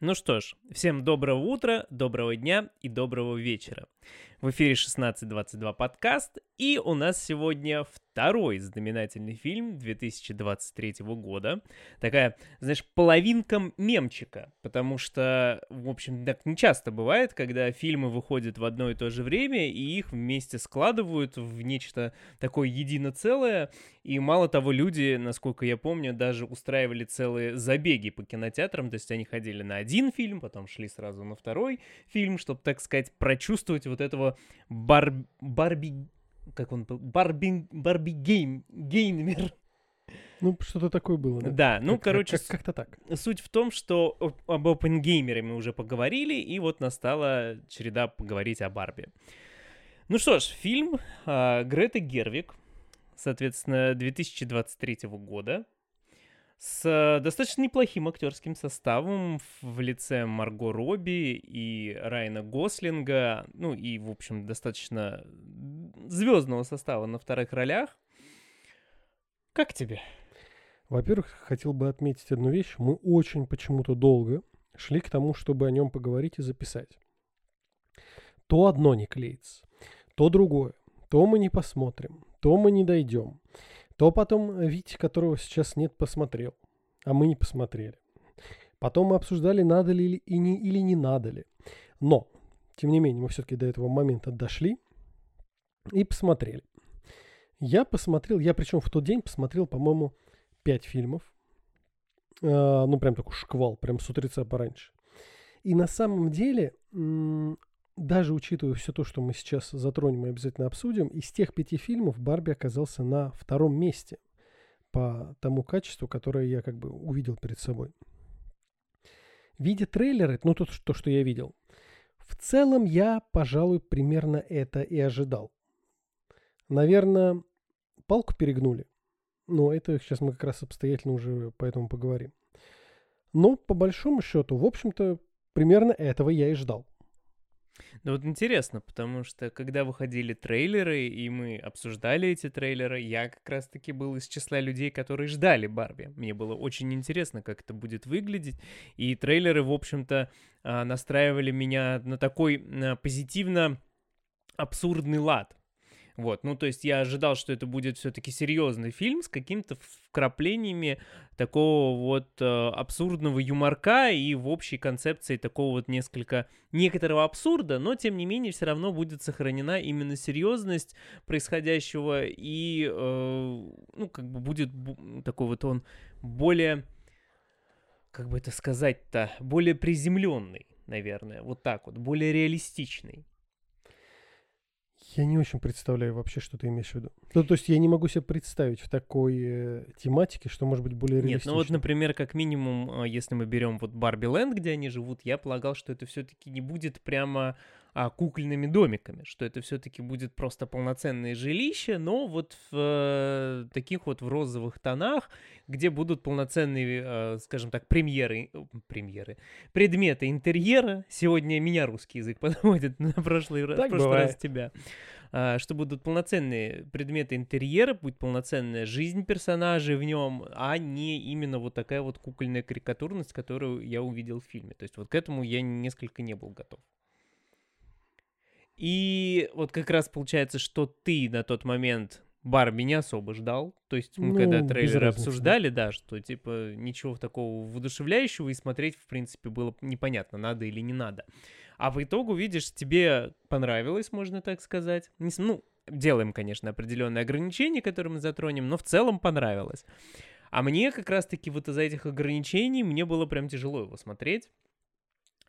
Ну что ж, всем доброго утра, доброго дня и доброго вечера. В эфире 1622 подкаст, и у нас сегодня второй знаменательный фильм 2023 года. Такая, знаешь, половинка мемчика, потому что, в общем, так не часто бывает, когда фильмы выходят в одно и то же время, и их вместе складывают в нечто такое едино целое, и мало того, люди, насколько я помню, даже устраивали целые забеги по кинотеатрам, то есть они ходили на один фильм, потом шли сразу на второй фильм, чтобы, так сказать, прочувствовать вот этого бар... Барби... Как он был? Барби... Барби Гейм... Геймер. Ну, что-то такое было, да? Да, ну, Как- короче, как- как-то так. суть в том, что о- об опенгеймере мы уже поговорили, и вот настала череда поговорить о Барби. Ну что ж, фильм а, Греты Гервик, соответственно, 2023 года, с достаточно неплохим актерским составом в лице Марго Робби и Райана Гослинга, ну и, в общем, достаточно звездного состава на вторых ролях. Как тебе? Во-первых, хотел бы отметить одну вещь. Мы очень почему-то долго шли к тому, чтобы о нем поговорить и записать. То одно не клеится, то другое. То мы не посмотрим, то мы не дойдем. То потом Витя, которого сейчас нет, посмотрел, а мы не посмотрели. Потом мы обсуждали, надо ли и не, или не надо ли. Но, тем не менее, мы все-таки до этого момента дошли и посмотрели. Я посмотрел, я причем в тот день посмотрел, по-моему, пять фильмов. А, ну, прям такой шквал, прям с утреца пораньше. И на самом деле, даже учитывая все то, что мы сейчас затронем и обязательно обсудим, из тех пяти фильмов Барби оказался на втором месте по тому качеству, которое я как бы увидел перед собой. Видя трейлеры, ну что- то, что я видел, в целом я, пожалуй, примерно это и ожидал. Наверное, палку перегнули. Но это сейчас мы как раз обстоятельно уже по этому поговорим. Но по большому счету, в общем-то, примерно этого я и ждал. Ну вот интересно, потому что когда выходили трейлеры, и мы обсуждали эти трейлеры, я как раз-таки был из числа людей, которые ждали Барби. Мне было очень интересно, как это будет выглядеть, и трейлеры, в общем-то, а, настраивали меня на такой а, позитивно абсурдный лад. Вот, ну то есть я ожидал, что это будет все-таки серьезный фильм с какими-то вкраплениями такого вот э, абсурдного юморка и в общей концепции такого вот несколько некоторого абсурда, но тем не менее все равно будет сохранена именно серьезность происходящего и, э, ну, как бы будет бу- такой вот он более, как бы это сказать-то, более приземленный, наверное, вот так вот, более реалистичный. Я не очень представляю вообще, что ты имеешь в виду. Ну, то есть я не могу себе представить в такой э, тематике, что может быть более Нет, реалистично. ну вот, например, как минимум, а, если мы берем вот Барби Ленд, где они живут, я полагал, что это все-таки не будет прямо а, кукольными домиками, что это все-таки будет просто полноценное жилище, но вот в э, таких вот в розовых тонах, где будут полноценные, э, скажем так, премьеры, э, премьеры, предметы интерьера. Сегодня меня русский язык подводит на прошлый, раз- Так прошлый раз бывает. тебя. А, что будут полноценные предметы интерьера, будет полноценная жизнь персонажей в нем, а не именно вот такая вот кукольная карикатурность, которую я увидел в фильме. То есть вот к этому я несколько не был готов. И вот как раз получается, что ты на тот момент Барби не особо ждал. То есть мы Ну, когда трейлеры обсуждали, да, что типа ничего такого воодушевляющего и смотреть, в принципе, было непонятно, надо или не надо. А в итогу, видишь, тебе понравилось, можно так сказать. Ну, делаем, конечно, определенные ограничения, которые мы затронем, но в целом понравилось. А мне как раз-таки вот из-за этих ограничений мне было прям тяжело его смотреть.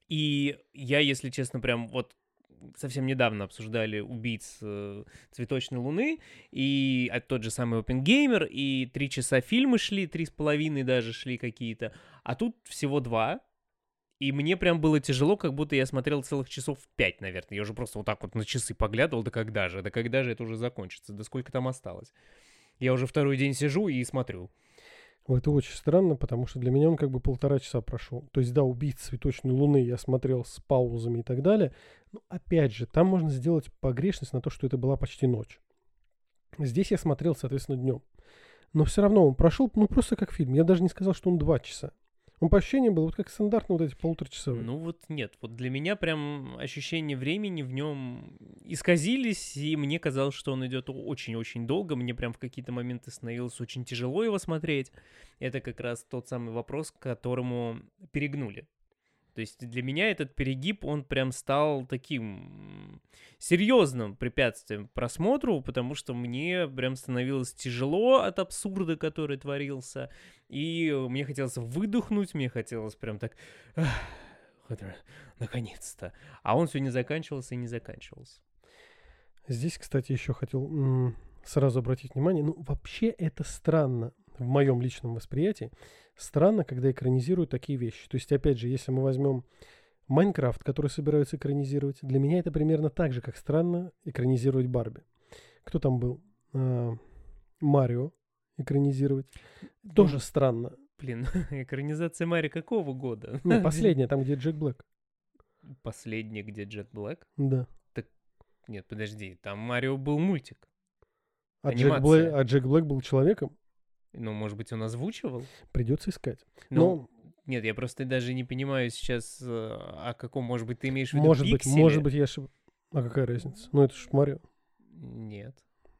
И я, если честно, прям вот совсем недавно обсуждали убийц э, цветочной луны и а, тот же самый Опенгеймер, и три часа фильмы шли, три с половиной даже шли какие-то, а тут всего два, и мне прям было тяжело, как будто я смотрел целых часов пять, наверное. Я уже просто вот так вот на часы поглядывал, да когда же, да когда же это уже закончится, да сколько там осталось. Я уже второй день сижу и смотрю. Это очень странно, потому что для меня он как бы полтора часа прошел. То есть, да, убийц цветочной луны я смотрел с паузами и так далее. Но опять же, там можно сделать погрешность на то, что это была почти ночь. Здесь я смотрел, соответственно, днем. Но все равно он прошел, ну, просто как фильм. Я даже не сказал, что он два часа. Он по ощущениям был вот как стандартно вот эти полуторачасовые. Ну вот нет, вот для меня прям ощущения времени в нем исказились, и мне казалось, что он идет очень-очень долго. Мне прям в какие-то моменты становилось очень тяжело его смотреть. Это как раз тот самый вопрос, к которому перегнули. То есть для меня этот перегиб, он прям стал таким серьезным препятствием просмотру, потому что мне прям становилось тяжело от абсурда, который творился, и мне хотелось выдохнуть, мне хотелось прям так, наконец-то. А он все не заканчивался и не заканчивался. Здесь, кстати, еще хотел сразу обратить внимание, ну вообще это странно в моем личном восприятии странно, когда экранизируют такие вещи. То есть, опять же, если мы возьмем Майнкрафт, который собираются экранизировать, для меня это примерно так же, как странно экранизировать Барби. Кто там был? А, Марио экранизировать. Тоже странно. Блин, экранизация Мари какого года? Ну, последняя, там, где Джек Блэк. Последняя, где Джек Блэк? Да. Так, нет, подожди, там Марио был мультик. А Джек, Блэк, а Джек Блэк был человеком? Ну, может быть, он озвучивал? Придется искать. Ну, Но... Нет, я просто даже не понимаю сейчас, э, о каком, может быть, ты имеешь в виду Может пикселе? быть, может быть, я ошиб... А какая разница? Ну, это ж Марио. Нет.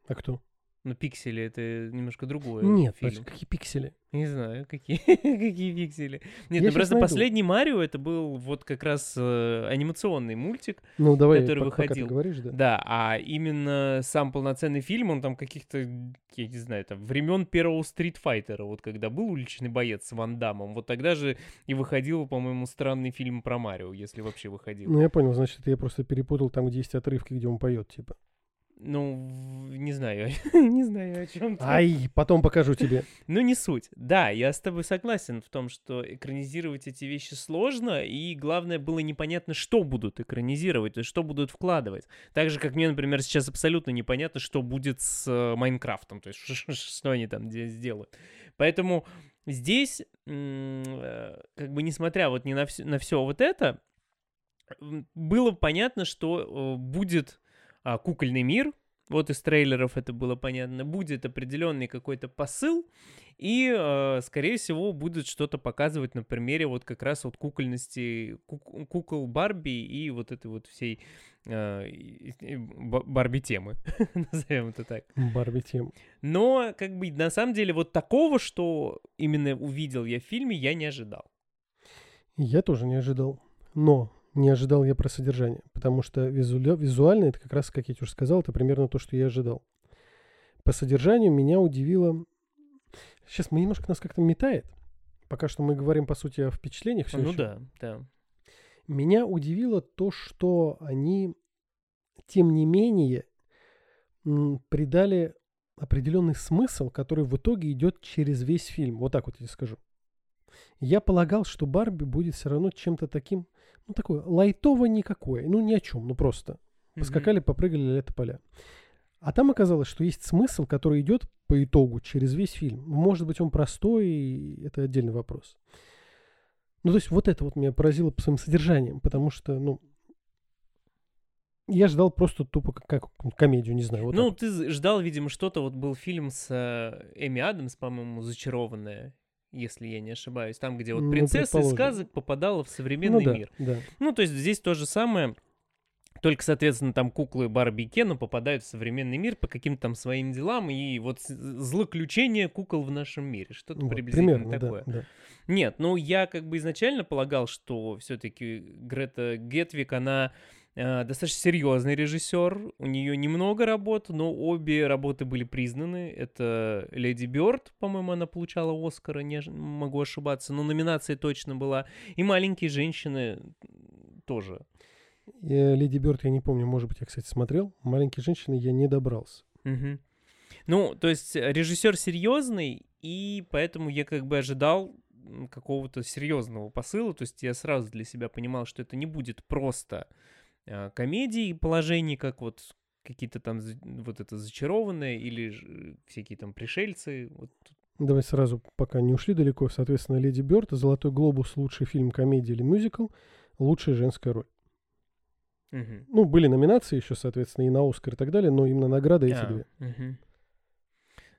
А кто? Ну, пиксели это немножко другое. Нет, фильм. какие пиксели? Не знаю, какие, какие пиксели. Нет, Я ну просто найду. последний Марио это был вот как раз э, анимационный мультик, ну, давай, который пока, выходил. Пока говоришь, да. Да, а именно сам полноценный фильм, он там каких-то, я не знаю, там времен первого стритфайтера, вот когда был уличный боец с Ван Дамом, вот тогда же и выходил, по-моему, странный фильм про Марио, если вообще выходил. Ну, я понял, значит, я просто перепутал там, где есть отрывки, где он поет, типа. Ну, не знаю, не знаю о чем. Ай, потом покажу тебе. ну, не суть. Да, я с тобой согласен в том, что экранизировать эти вещи сложно, и главное было непонятно, что будут экранизировать, то есть что будут вкладывать. Так же, как мне, например, сейчас абсолютно непонятно, что будет с э, Майнкрафтом, то есть что они там сделают. Поэтому здесь, э, как бы несмотря вот не на все, на все вот это, было понятно, что э, будет а, кукольный мир, вот из трейлеров это было понятно, будет определенный какой-то посыл, и, э, скорее всего, будет что-то показывать на примере вот как раз вот кукольности кук- кукол Барби и вот этой вот всей э, Барби темы, назовем это так. Барби тему. Но, как бы, на самом деле, вот такого, что именно увидел я в фильме, я не ожидал. Я тоже не ожидал. Но не ожидал я про содержание, потому что визу... визуально это как раз, как я уже сказал, это примерно то, что я ожидал. По содержанию меня удивило... Сейчас мы немножко нас как-то метает. Пока что мы говорим, по сути, о впечатлениях. Все ну еще. да, да. Меня удивило то, что они, тем не менее, придали определенный смысл, который в итоге идет через весь фильм. Вот так вот я скажу. Я полагал, что Барби будет все равно чем-то таким ну, такое лайтово никакое, ну, ни о чем, ну, просто. Поскакали, попрыгали лето поля. А там оказалось, что есть смысл, который идет по итогу через весь фильм. Может быть, он простой, это отдельный вопрос. Ну, то есть вот это вот меня поразило по своим содержанием, потому что, ну, я ждал просто тупо как, как комедию, не знаю. Вот ну, так. ты ждал, видимо, что-то. Вот был фильм с э, Эми Адамс, по-моему, «Зачарованная» если я не ошибаюсь, там, где вот ну, принцесса из сказок попадала в современный ну, да, мир. Да. Ну, то есть здесь то же самое, только, соответственно, там куклы Барби и Кена попадают в современный мир по каким-то там своим делам, и вот злоключение кукол в нашем мире, что-то вот, приблизительно примерно, такое. Да, да. Нет, ну я как бы изначально полагал, что все-таки Грета Гетвик, она достаточно серьезный режиссер, у нее немного работ, но обе работы были признаны. Это Леди Бёрд, по-моему, она получала Оскара, не могу ошибаться, но номинация точно была. И «Маленькие женщины» тоже. Леди Бёрд я не помню, может быть, я, кстати, смотрел. «Маленькие женщины» я не добрался. Угу. Ну, то есть режиссер серьезный, и поэтому я как бы ожидал какого-то серьезного посыла. То есть я сразу для себя понимал, что это не будет просто э, комедии положений, как вот какие-то там вот это зачарованные или всякие там пришельцы. Вот. Давай сразу, пока не ушли далеко, соответственно, «Леди Бёрд», «Золотой глобус», лучший фильм, комедия или мюзикл, лучшая женская роль. Угу. Ну, были номинации еще, соответственно, и на «Оскар» и так далее, но именно награды эти а, две. Угу.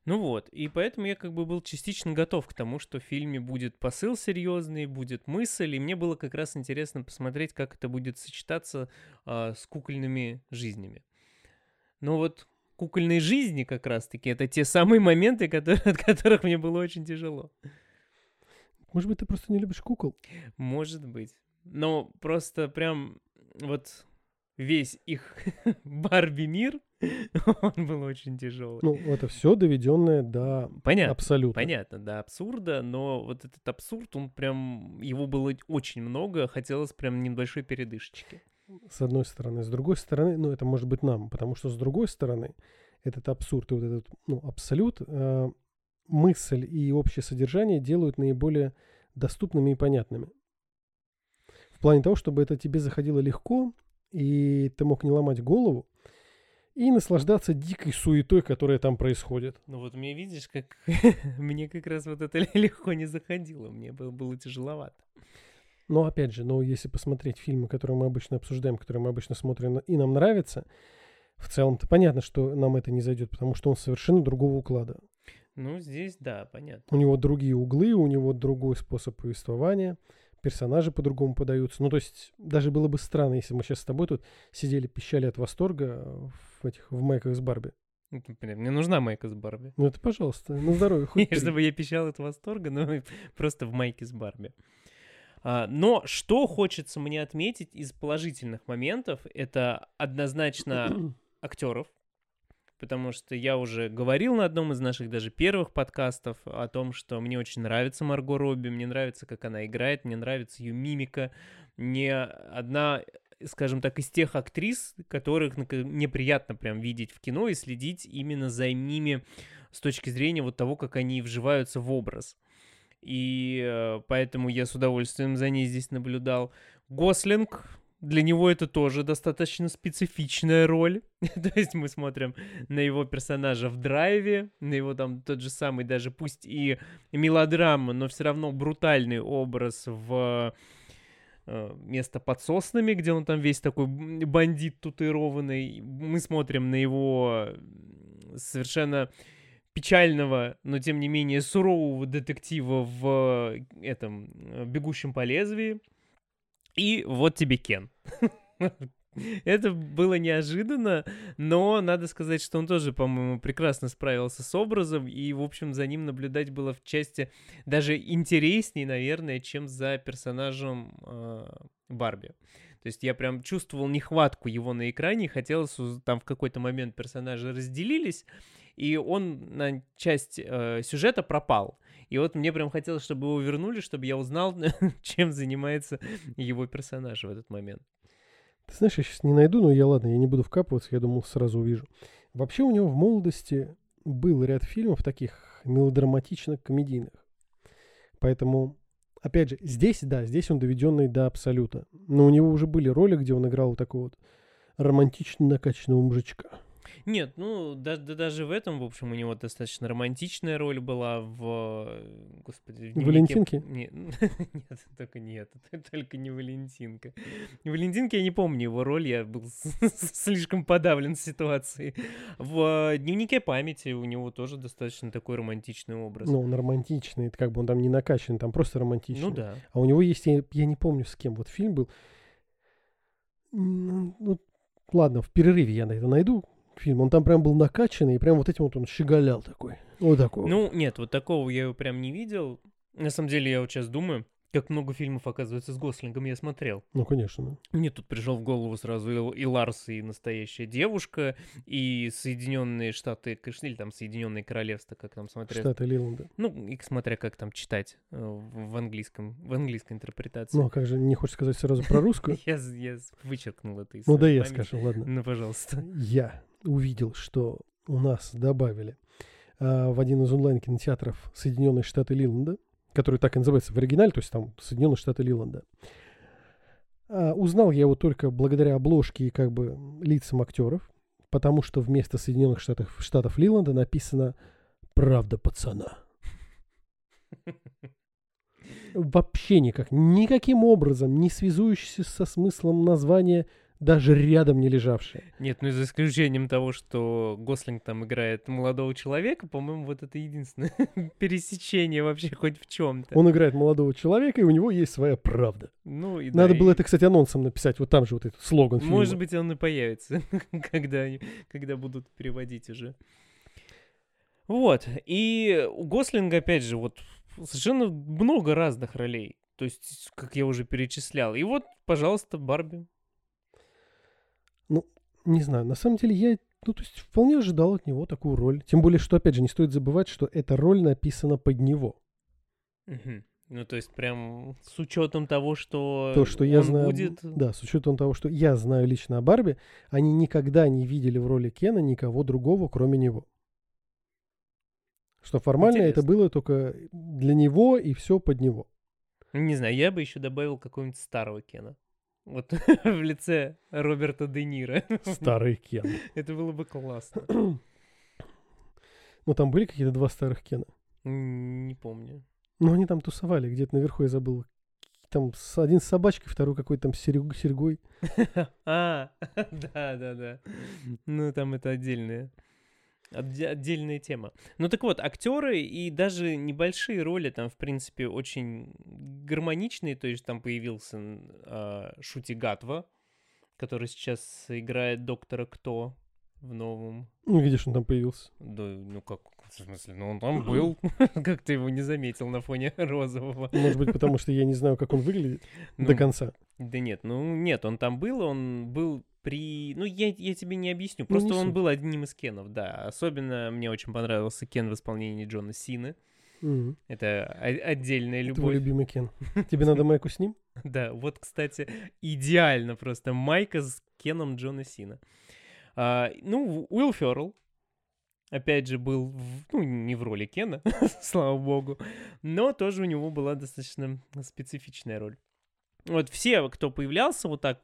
Ну вот, и поэтому я как бы был частично готов к тому, что в фильме будет посыл серьезный, будет мысль, и мне было как раз интересно посмотреть, как это будет сочетаться а, с кукольными жизнями. Но вот кукольной жизни как раз-таки это те самые моменты, которые, от которых мне было очень тяжело. Может быть, ты просто не любишь кукол? Может быть. Но просто прям вот весь их Барби-мир, он был очень тяжелый. Ну, это все доведенное до понятно, абсолюта. Понятно, до абсурда, но вот этот абсурд, он прям, его было очень много, хотелось прям небольшой передышечки. С одной стороны. С другой стороны, ну, это может быть нам, потому что с другой стороны, этот абсурд и вот этот, ну, абсолют, э, мысль и общее содержание делают наиболее доступными и понятными. В плане того, чтобы это тебе заходило легко, и ты мог не ломать голову, и наслаждаться дикой суетой, которая там происходит. Ну вот мне видишь, как мне как раз вот это легко не заходило, мне было, было тяжеловато. Но опять же, но если посмотреть фильмы, которые мы обычно обсуждаем, которые мы обычно смотрим и нам нравится, в целом-то понятно, что нам это не зайдет, потому что он совершенно другого уклада. Ну, здесь, да, понятно. У него другие углы, у него другой способ повествования, персонажи по-другому подаются. Ну, то есть, даже было бы странно, если мы сейчас с тобой тут сидели, пищали от восторга в этих, в майках с Барби. Ну, мне нужна майка с Барби. Ну, это пожалуйста, на здоровье. Хоть Чтобы я пищал от восторга, но просто в майке с Барби. А, но что хочется мне отметить из положительных моментов, это однозначно актеров, потому что я уже говорил на одном из наших даже первых подкастов о том, что мне очень нравится Марго Робби, мне нравится, как она играет, мне нравится ее мимика. Мне одна скажем так, из тех актрис, которых мне приятно прям видеть в кино и следить именно за ними с точки зрения вот того, как они вживаются в образ. И э, поэтому я с удовольствием за ней здесь наблюдал. Гослинг, для него это тоже достаточно специфичная роль. То есть мы смотрим на его персонажа в драйве, на его там тот же самый, даже пусть и мелодрама, но все равно брутальный образ в э, место под соснами, где он там весь такой бандит татуированный. Мы смотрим на его совершенно печального, но тем не менее сурового детектива в этом э, «Бегущем по лезвии». И вот тебе Кен. Это было неожиданно, но надо сказать, что он тоже, по-моему, прекрасно справился с образом, и, в общем, за ним наблюдать было в части даже интереснее, наверное, чем за персонажем э, Барби. То есть я прям чувствовал нехватку его на экране, хотелось, там в какой-то момент персонажи разделились, и он на часть э, сюжета пропал. И вот мне прям хотелось, чтобы его вернули, чтобы я узнал, чем занимается его персонаж в этот момент. Ты знаешь, я сейчас не найду, но я ладно, я не буду вкапываться, я думал, сразу увижу. Вообще у него в молодости был ряд фильмов таких мелодраматично-комедийных. Поэтому, опять же, здесь, да, здесь он доведенный до абсолюта. Но у него уже были роли, где он играл такого вот романтично накачанного мужичка. Нет, ну, да, да, даже в этом, в общем, у него достаточно романтичная роль была в... Господи, в Валентинке? Нет, нет, только нет, только не Валентинка. В Валентинке я не помню его роль, я был слишком подавлен ситуацией. В дневнике памяти у него тоже достаточно такой романтичный образ. Ну, он романтичный, это как бы он там не накачан, там просто романтичный. Ну да. А у него есть, я, я не помню с кем, вот фильм был, ну, ладно, в перерыве я это найду, фильм. Он там прям был накачанный, и прям вот этим вот он щеголял такой. Вот такой. Ну, нет, вот такого я его прям не видел. На самом деле, я вот сейчас думаю, как много фильмов, оказывается, с Гослингом я смотрел. Ну, конечно. Мне тут пришел в голову сразу и, Ларс, и настоящая девушка, и Соединенные Штаты, или там Соединенные Королевства, как там смотреть. Штаты Лиланда. Ну, и смотря как там читать э, в английском, в английской интерпретации. Ну, а как же, не хочешь сказать сразу про русскую? я, вычеркнул это из Ну, да я скажу, ладно. Ну, пожалуйста. Я увидел, что у нас добавили а, в один из онлайн-кинотеатров Соединенные Штаты Лиланда, который так и называется в оригинале, то есть там Соединенные Штаты Лиланда. А, узнал я его только благодаря обложке и как бы лицам актеров, потому что вместо Соединенных Штатов, Штатов Лиланда написано «Правда пацана». Вообще никак, никаким образом не связующийся со смыслом названия даже рядом не лежавшая. Нет, ну за исключением того, что Гослинг там играет молодого человека, по-моему, вот это единственное пересечение вообще хоть в чем-то. Он играет молодого человека, и у него есть своя правда. Ну, и Надо да, было и- это, кстати, анонсом написать. Вот там же вот этот слоган фильма. Может быть, он и появится, когда, они- когда будут переводить уже. Вот. И у Гослинга, опять же, вот совершенно много разных ролей. То есть, как я уже перечислял. И вот, пожалуйста, Барби. Не знаю, на самом деле я, ну, то есть вполне ожидал от него такую роль. Тем более, что, опять же, не стоит забывать, что эта роль написана под него. Мгм. Ну, то есть, прям с учетом того, что, То, что я знаю, будет... да, с учетом того, что я знаю лично о Барби, они никогда не видели в роли Кена никого другого, кроме него. Что формально это Интересно. было только для него и все под него. Не знаю, я бы еще добавил какого-нибудь старого Кена. Вот в лице Роберта Де Ниро. Старый Кен. Это было бы классно. Ну, там были какие-то два старых Кена. Не помню. Ну, они там тусовали, где-то наверху я забыл. Там один с собачкой, второй какой-то там с серег- серьгой. А, да, да, да. Ну, там это отдельная. Отде- Отдельная тема. Ну так вот, актеры и даже небольшие роли там, в принципе, очень гармоничные. То есть там появился а, Шути Гатва, который сейчас играет доктора Кто в новом. Ну, видишь, он там появился. Да, ну как, в смысле, ну он там был. Как ты его не заметил на фоне розового? Может быть, потому что я не знаю, как он выглядит Ну, до конца. Да нет, ну нет, он там был, он был при... Ну, я, я тебе не объясню, Ну, просто не он суть. был одним из Кенов, да. Особенно мне очень понравился Кен в исполнении Джона Сины. Мгм. Это отдельная Твой любовь. любимый Кен. Тебе надо майку с ним? Да, вот, кстати, идеально просто майка с Кеном Джона Сина. А, ну, Уилл Феррелл, опять же, был, в- ну, не в роли Кена, слава богу, но тоже у него была достаточно специфичная роль. Вот все, кто появлялся вот так,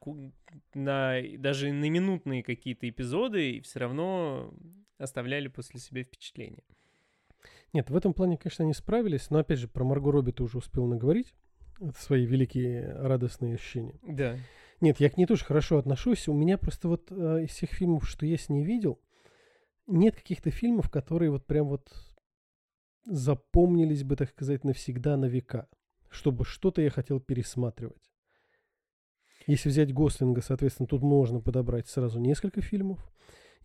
на, даже на минутные какие-то эпизоды, все равно оставляли после себя впечатление. Нет, в этом плане, конечно, они справились. Но, опять же, про Марго Робби ты уже успел наговорить. Свои великие радостные ощущения. Да. Нет, я к ней тоже хорошо отношусь. У меня просто вот э, из всех фильмов, что я с ней видел, нет каких-то фильмов, которые вот прям вот запомнились бы, так сказать, навсегда, на века. Чтобы что-то я хотел пересматривать. Если взять Гослинга, соответственно, тут можно подобрать сразу несколько фильмов.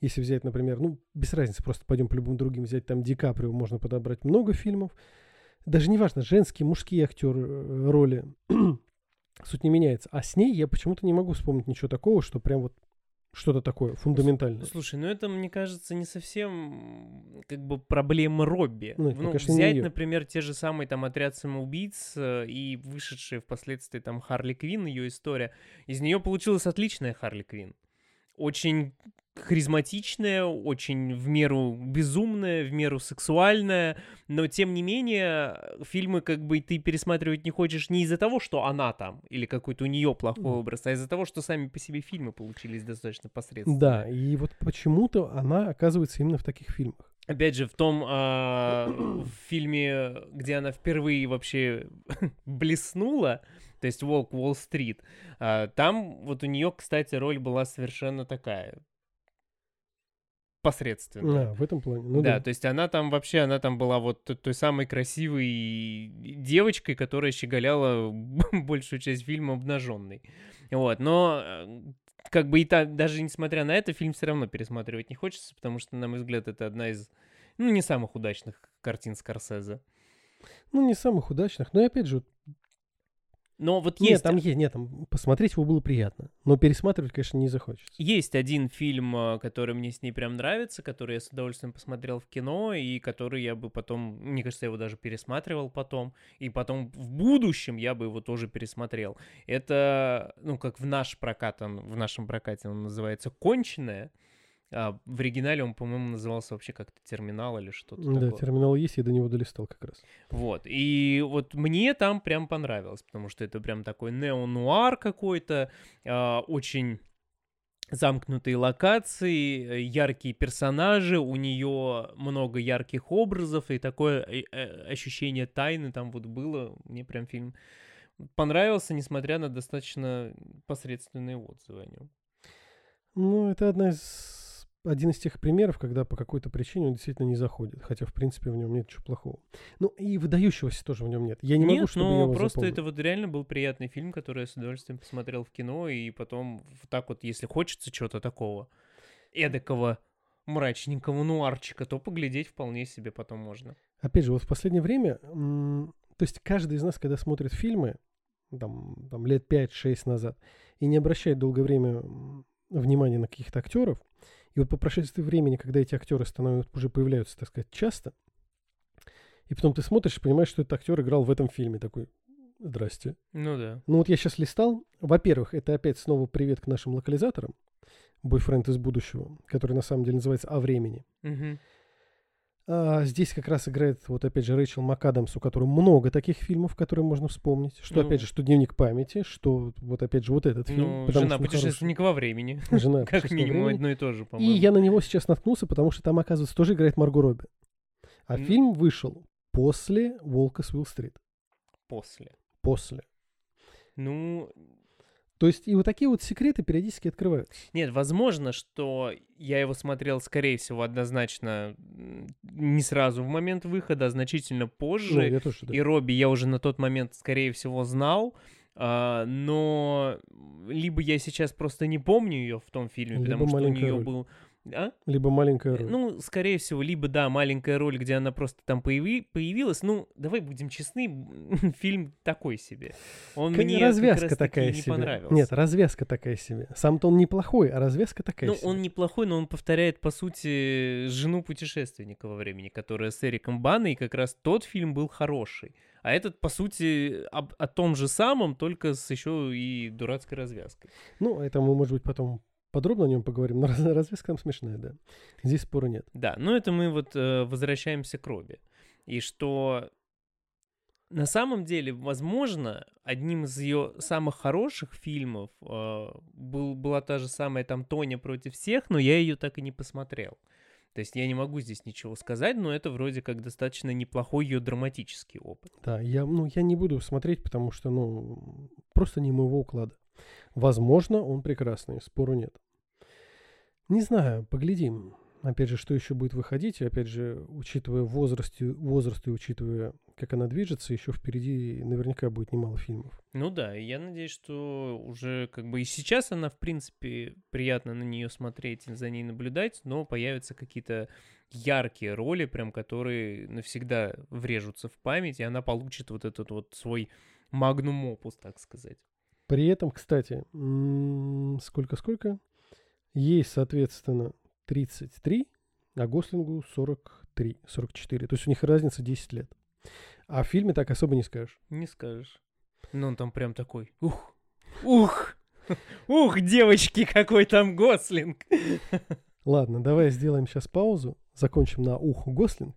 Если взять, например, ну, без разницы, просто пойдем по любым другим, взять там Ди Каприо, можно подобрать много фильмов. Даже неважно, женские, мужские актеры э, роли. Суть не меняется. А с ней я почему-то не могу вспомнить ничего такого, что прям вот что-то такое фундаментальное. Слушай, ну это, мне кажется, не совсем как бы проблема Робби. Ну, это, Ну, конечно, не взять, её. например, те же самые там отряд самоубийц э, и вышедшие впоследствии там Харли Квин, ее история. Из нее получилась отличная Харли Квин. Очень харизматичная, очень в меру безумная, в меру сексуальная, но тем не менее фильмы как бы ты пересматривать не хочешь не из-за того, что она там или какой-то у нее плохой образ, а из-за того, что сами по себе фильмы получились достаточно посредственные. Да, и вот почему-то она оказывается именно в таких фильмах. Опять же, в том а, в фильме, где она впервые вообще блеснула, то есть «Волк Уолл-стрит», а, там вот у нее, кстати, роль была совершенно такая посредственная. А, в этом плане. Ну да, да. то есть она там вообще, она там была вот той самой красивой девочкой, которая щеголяла большую часть фильма обнаженной. Вот, но э, как бы и та, даже несмотря на это, фильм все равно пересматривать не хочется, потому что, на мой взгляд, это одна из, ну, не самых удачных картин Скорсезе. Ну, не самых удачных. Но опять же, Но вот нет, есть, там есть, нет, там посмотреть его было приятно. Но пересматривать, конечно, не захочется. есть один фильм, э, который мне с ней прям нравится, который я с удовольствием посмотрел в кино, и который я бы потом, мне кажется, я его даже пересматривал потом, и потом в будущем я бы его тоже пересмотрел. Это, ну, как в наш прокат, он, в нашем прокате он называется «Конченая», а в оригинале он, по-моему, назывался вообще как-то «Терминал» или что-то Да, такое. терминал есть, я до него долистал как раз. Вот. И вот мне там прям понравилось, потому что это прям такой неонуар какой-то, а, очень замкнутые локации, э, яркие персонажи, у нее много ярких образов, и такое э, э, ощущение тайны там вот было. Мне прям фильм понравился, несмотря на достаточно посредственные отзывы о нем. Ну, это одна из, один из тех примеров, когда по какой-то причине он действительно не заходит. Хотя, в принципе, в нем нет ничего плохого. Ну, и выдающегося тоже в нем нет. Я не Нет, могу, чтобы я но его просто запомнил. это вот реально был приятный фильм, который я с удовольствием посмотрел в кино, и потом вот так вот, если хочется чего-то такого эдакого, мрачненького нуарчика, то поглядеть вполне себе потом можно. Опять же, вот в последнее время, то есть каждый из нас, когда смотрит фильмы, там, там лет 5-6 назад, и не обращает долгое время внимания на каких-то актеров, и вот по прошествии времени, когда эти актеры становятся, уже появляются, так сказать, часто, и потом ты смотришь и понимаешь, что этот актер играл в этом фильме, такой, здрасте. Ну да. Ну вот я сейчас листал. Во-первых, это опять снова привет к нашим локализаторам. Бойфренд из будущего, который на самом деле называется «О времени». Мгм. А, здесь как раз играет, вот опять же, Рэйчел МакАдамс, у которой много таких фильмов, которые можно вспомнить. Что, Ну. опять же, что «Дневник памяти», что вот опять же вот этот фильм. Ну, жена что он путешественник во времени. Жена Как минимум времени. одно и то же, И по-моему. я на него сейчас наткнулся, потому что там, оказывается, тоже играет Марго Робби. А М. фильм вышел после «Волка с Уилл-стрит». После. После. Ну, То есть и вот такие вот секреты периодически открываются. Нет, возможно, что я его смотрел, скорее всего, однозначно не сразу в момент выхода, а значительно Ну, позже. я тоже, да. И Робби я уже на тот момент, скорее всего, знал. а, но либо я сейчас просто не помню ее в том фильме, Либо потому что у нее роль. был... А? Либо маленькая роль. Ну, скорее всего, либо, да, маленькая роль, где она просто там появи- появилась. Ну, давай будем честны, фильм такой себе. Он К- мне как развязка раз-таки такая не себе. понравился. Нет, развязка такая себе. Сам-то он неплохой, а развязка такая Ну, себе. он неплохой, но он повторяет, по сути, жену путешественника во времени, которая с Эриком Баной, и как раз тот фильм был хороший. А этот, по сути, об- о том же самом, только с еще и дурацкой развязкой. Ну, это мы, может быть, потом подробно о нем поговорим, но раз- развязка там смешная, да. Здесь спора нет. Да, но это мы вот э, возвращаемся к Робби. И что на самом деле, возможно, одним из ее самых хороших фильмов э, был, была та же самая там Тоня против всех, но я ее так и не посмотрел. То есть я не могу здесь ничего сказать, но это вроде как достаточно неплохой ее драматический опыт. Да, я, ну, я не буду смотреть, потому что, ну, просто не моего уклада. Возможно, он прекрасный, спору нет. Не знаю, поглядим. Опять же, что еще будет выходить, опять же, учитывая возраст, возраст и учитывая, как она движется, еще впереди наверняка будет немало фильмов. Ну да, я надеюсь, что уже как бы и сейчас она, в принципе, приятно на нее смотреть за ней наблюдать, но появятся какие-то яркие роли, прям которые навсегда врежутся в память, и она получит вот этот вот свой магнум опус, так сказать. При этом, кстати, сколько-сколько? Ей, соответственно, 33, а Гослингу 43, 44. То есть у них разница 10 лет. А в фильме так особо не скажешь. Не скажешь. Ну он там прям такой, ух, ух, ух, девочки, какой там Гослинг. Ладно, давай сделаем сейчас паузу, закончим на ух Гослинг,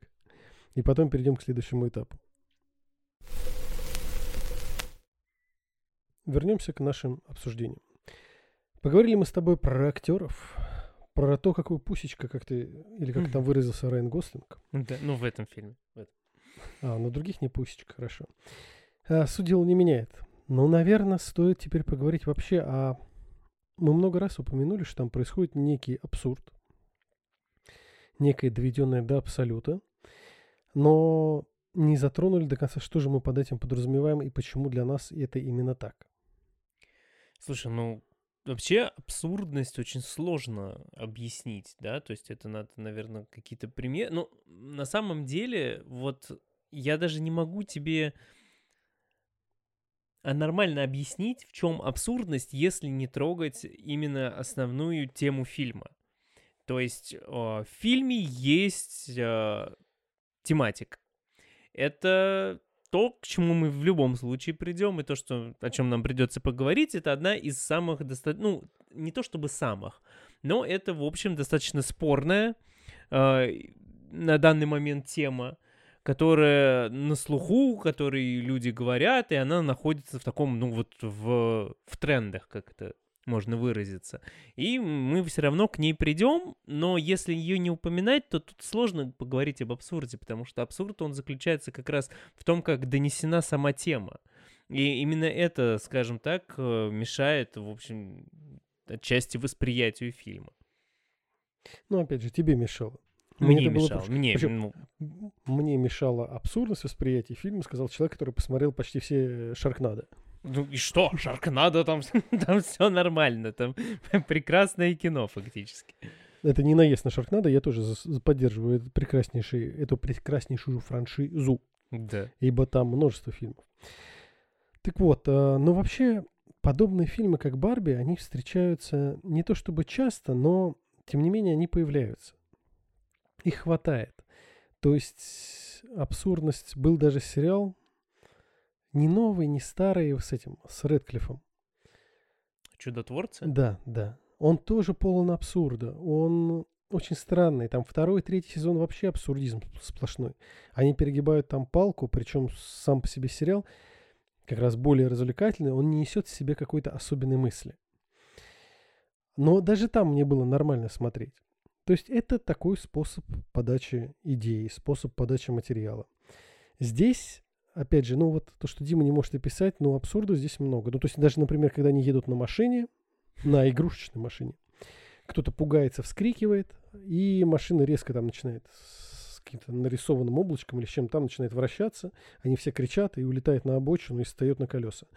и потом перейдем к следующему этапу. Вернемся к нашим обсуждениям. Поговорили мы с тобой про актеров, про то, какую пусечка, как ты, или как там выразился Райан Гослинг. Да, ну в этом фильме. в этом. А, на других не пусечка, хорошо. А, суть дела не меняет. Но, наверное, стоит теперь поговорить вообще о... Мы много раз упомянули, что там происходит некий абсурд, некое доведенное до абсолюта, но не затронули до конца, что же мы под этим подразумеваем и почему для нас это именно так. Слушай, ну вообще абсурдность очень сложно объяснить, да, то есть это надо, наверное, какие-то примеры. Ну, на самом деле, вот я даже не могу тебе а нормально объяснить, в чем абсурдность, если не трогать именно основную тему фильма. То есть э, в фильме есть э, тематика. Это то, к чему мы в любом случае придем, и то, что, о чем нам придется поговорить, это одна из самых достаточно, ну, не то чтобы самых, но это, в общем, достаточно спорная э, на данный момент тема, которая на слуху, которой люди говорят, и она находится в таком, ну, вот в, в трендах, как это можно выразиться. И мы все равно к ней придем, но если ее не упоминать, то тут сложно поговорить об абсурде, потому что абсурд, он заключается как раз в том, как донесена сама тема. И именно это, скажем так, э, мешает, в общем, отчасти восприятию фильма. Ну, опять же, тебе мешало. Мне было мешало. проще. Мне, Причем ну, Мне мешала абсурдность восприятия фильма, сказал человек, который посмотрел почти все Шаркнадо. Ну и что, Шаркнадо, там, там все нормально, там прекрасное кино фактически. Это не наезд на Шаркнадо, я тоже поддерживаю этот прекраснейший, эту прекраснейшую франшизу, Да. ибо там множество фильмов. Так вот, а, ну вообще подобные фильмы, как Барби, они встречаются не то чтобы часто, но тем не менее они появляются. Их хватает. То есть абсурдность был даже сериал не новый, не старый с этим, с Редклиффом. Чудотворцы? Да, да. Он тоже полон абсурда. Он очень странный. Там второй, третий сезон вообще абсурдизм сплошной. Они перегибают там палку, причем сам по себе сериал как раз более развлекательный. Он не несет в себе какой-то особенной мысли. Но даже там мне было нормально смотреть. То есть это такой способ подачи идеи, способ подачи материала. Здесь, опять же, ну вот то, что Дима не может описать, но абсурда здесь много. Ну то есть даже, например, когда они едут на машине, на игрушечной машине, кто-то пугается, вскрикивает, и машина резко там начинает с каким-то нарисованным облачком или с чем там начинает вращаться, они все кричат и улетает на обочину и встает на колеса.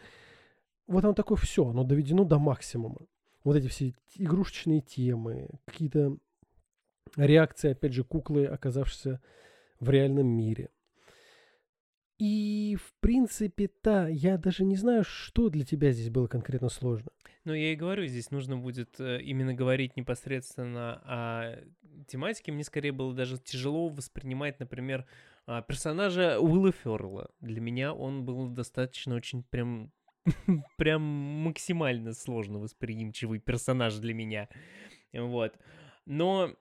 Вот оно такое все, оно доведено до максимума. Вот эти все игрушечные темы, какие-то реакции, опять же, куклы, оказавшиеся в реальном мире. И, в принципе, да, я даже не знаю, что для тебя здесь было конкретно сложно. Ну, я и говорю, здесь нужно будет э, именно говорить непосредственно о тематике. Мне скорее было даже тяжело воспринимать, например, а, персонажа Уилла Феррелла. Для меня он был достаточно очень прям прям максимально сложно восприимчивый персонаж для меня. Вот. Но,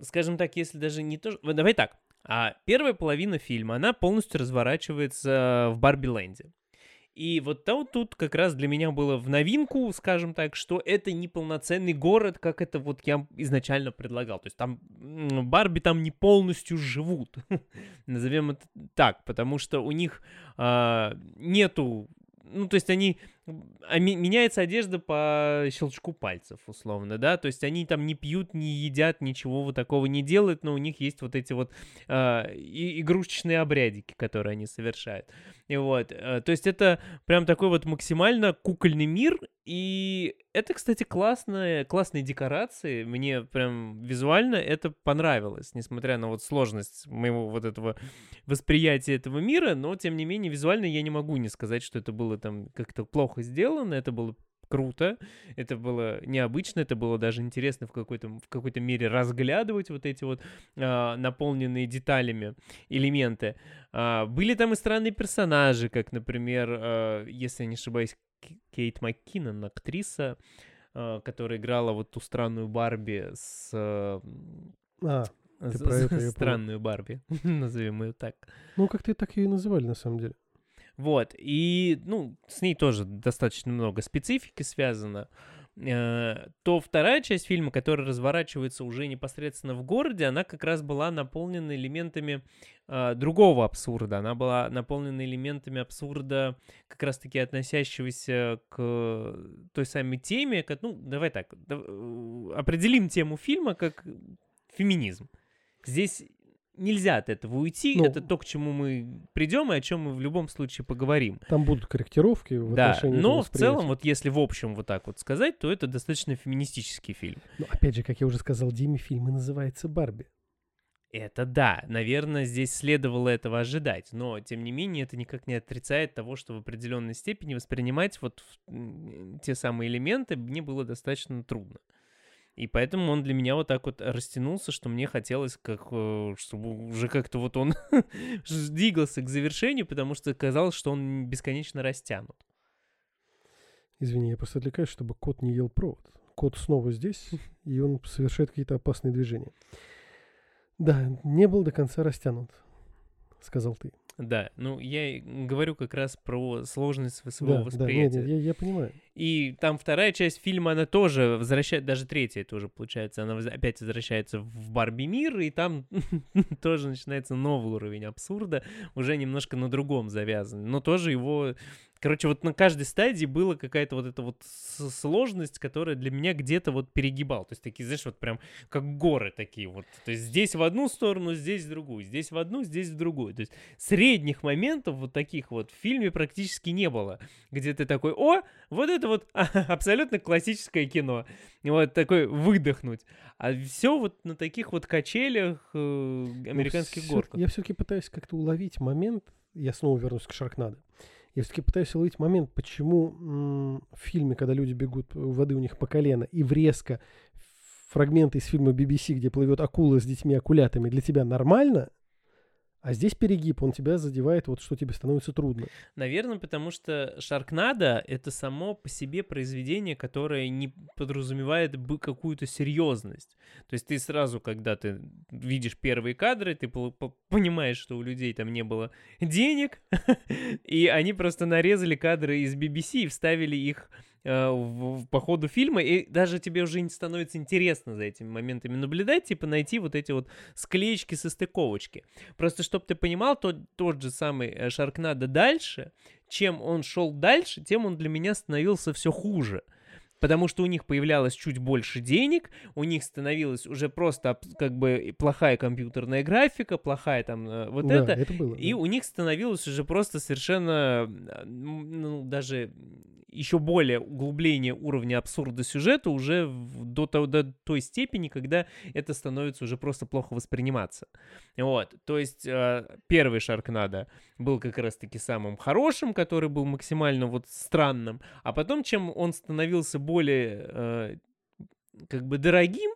скажем так, если даже не то... Давай так. А первая половина фильма, она полностью разворачивается в Барби-ленде. И вот то- тут как раз для меня было в новинку, скажем так, что это не полноценный город, как это вот я изначально предлагал. То есть там Барби там не полностью живут, назовем это так, потому что у них а, нету, ну то есть они, а меняется одежда по щелчку пальцев, условно, да, то есть они там не пьют, не едят, ничего вот такого не делают, но у них есть вот эти вот и- игрушечные обрядики, которые они совершают. И вот, э, то есть это прям такой вот максимально кукольный мир, и это, кстати, классные, классные декорации, мне прям визуально это понравилось, несмотря на вот сложность моего вот этого восприятия этого мира, но, тем не менее, визуально я не могу не сказать, что это было там как-то плохо сделано, это было круто, это было необычно, это было даже интересно в какой-то, в какой-то мере разглядывать вот эти вот а, наполненные деталями элементы. А, были там и странные персонажи, как, например, а, если я не ошибаюсь, Кейт МакКиннон, актриса, а, которая играла вот ту странную Барби с... а, А, с- про это странную Барби, назовем ее так. ну как-то так ее и называли на самом деле. Вот, и, ну, с ней тоже достаточно много специфики связано. Э, То вторая часть фильма, которая разворачивается уже непосредственно в городе, она как раз была наполнена элементами а, другого абсурда. Она была наполнена элементами абсурда, как раз-таки относящегося к той самой теме. Как, ну, давай так, э, определим тему фильма как феминизм. Здесь нельзя от этого уйти. Ну, Это то, к чему мы придем и о чем мы в любом случае поговорим. Там будут корректировки в Да, отношении но в целом, вот если в общем вот так вот сказать, то это достаточно феминистический фильм. Но опять же, как я уже сказал Диме, фильм и называется «Барби». Это да, наверное, здесь следовало этого ожидать, но тем не менее это никак не отрицает того, что в определенной степени воспринимать вот те самые элементы мне было достаточно трудно. И поэтому он для меня вот так вот растянулся, что мне хотелось, как, э, чтобы уже как-то вот он двигался к завершению, потому что казалось, что он бесконечно растянут. Извини, я просто отвлекаюсь, чтобы кот не ел провод. Кот снова здесь, и он совершает какие-то опасные движения. Да, не был до конца растянут, сказал ты. Да, ну я говорю как раз про сложность св- своего Да, да, нет, восприятия. нет, я, я понимаю. И там вторая часть фильма, она тоже возвращает, даже третья тоже получается, она опять возвращается в Барби мир, и там тоже начинается новый уровень абсурда, уже немножко на другом завязан, но тоже его Короче, вот на каждой стадии была какая-то вот эта вот сложность, которая для меня где-то вот перегибал. То есть такие, знаешь, вот прям как горы такие вот. То есть здесь в одну сторону, здесь в другую, здесь в одну, здесь в другую. То есть средних моментов вот таких вот в фильме практически не было. Где ты такой, о, вот это вот абсолютно классическое кино. Вот такой выдохнуть. А все вот на таких вот качелях э, ну, американских ну, горках. Я все-таки пытаюсь как-то уловить момент, я снова вернусь к Шаркнадо. Я все-таки пытаюсь уловить момент, почему м- в фильме, когда люди бегут, воды у них по колено, и врезка фрагменты из фильма BBC, где плывет акула с детьми-акулятами, для тебя нормально, а здесь перегиб, он тебя задевает, вот что тебе становится трудно. Наверное, потому что Шаркнада — это само по себе произведение, которое не подразумевает бы какую-то серьезность. То есть ты сразу, когда ты видишь первые кадры, ты понимаешь, что у людей там не было денег, и они просто нарезали кадры из BBC и вставили их в, по ходу фильма, и даже тебе уже не становится интересно за этими моментами наблюдать, типа найти вот эти вот склеечки со стыковочки. Просто чтобы ты понимал, тот, тот же самый э, Шаркнадо дальше, чем он шел дальше, тем он для меня становился все хуже потому что у них появлялось чуть больше денег, у них становилась уже просто как бы плохая компьютерная графика, плохая там э, вот да, это, это было, и да. у них становилось уже просто совершенно, ну, даже еще более углубление уровня абсурда сюжета уже до, до, до той степени, когда это становится уже просто плохо восприниматься. Вот, то есть э, первый Шаркнадо был как раз-таки самым хорошим, который был максимально вот странным, а потом, чем он становился более э, как бы дорогим,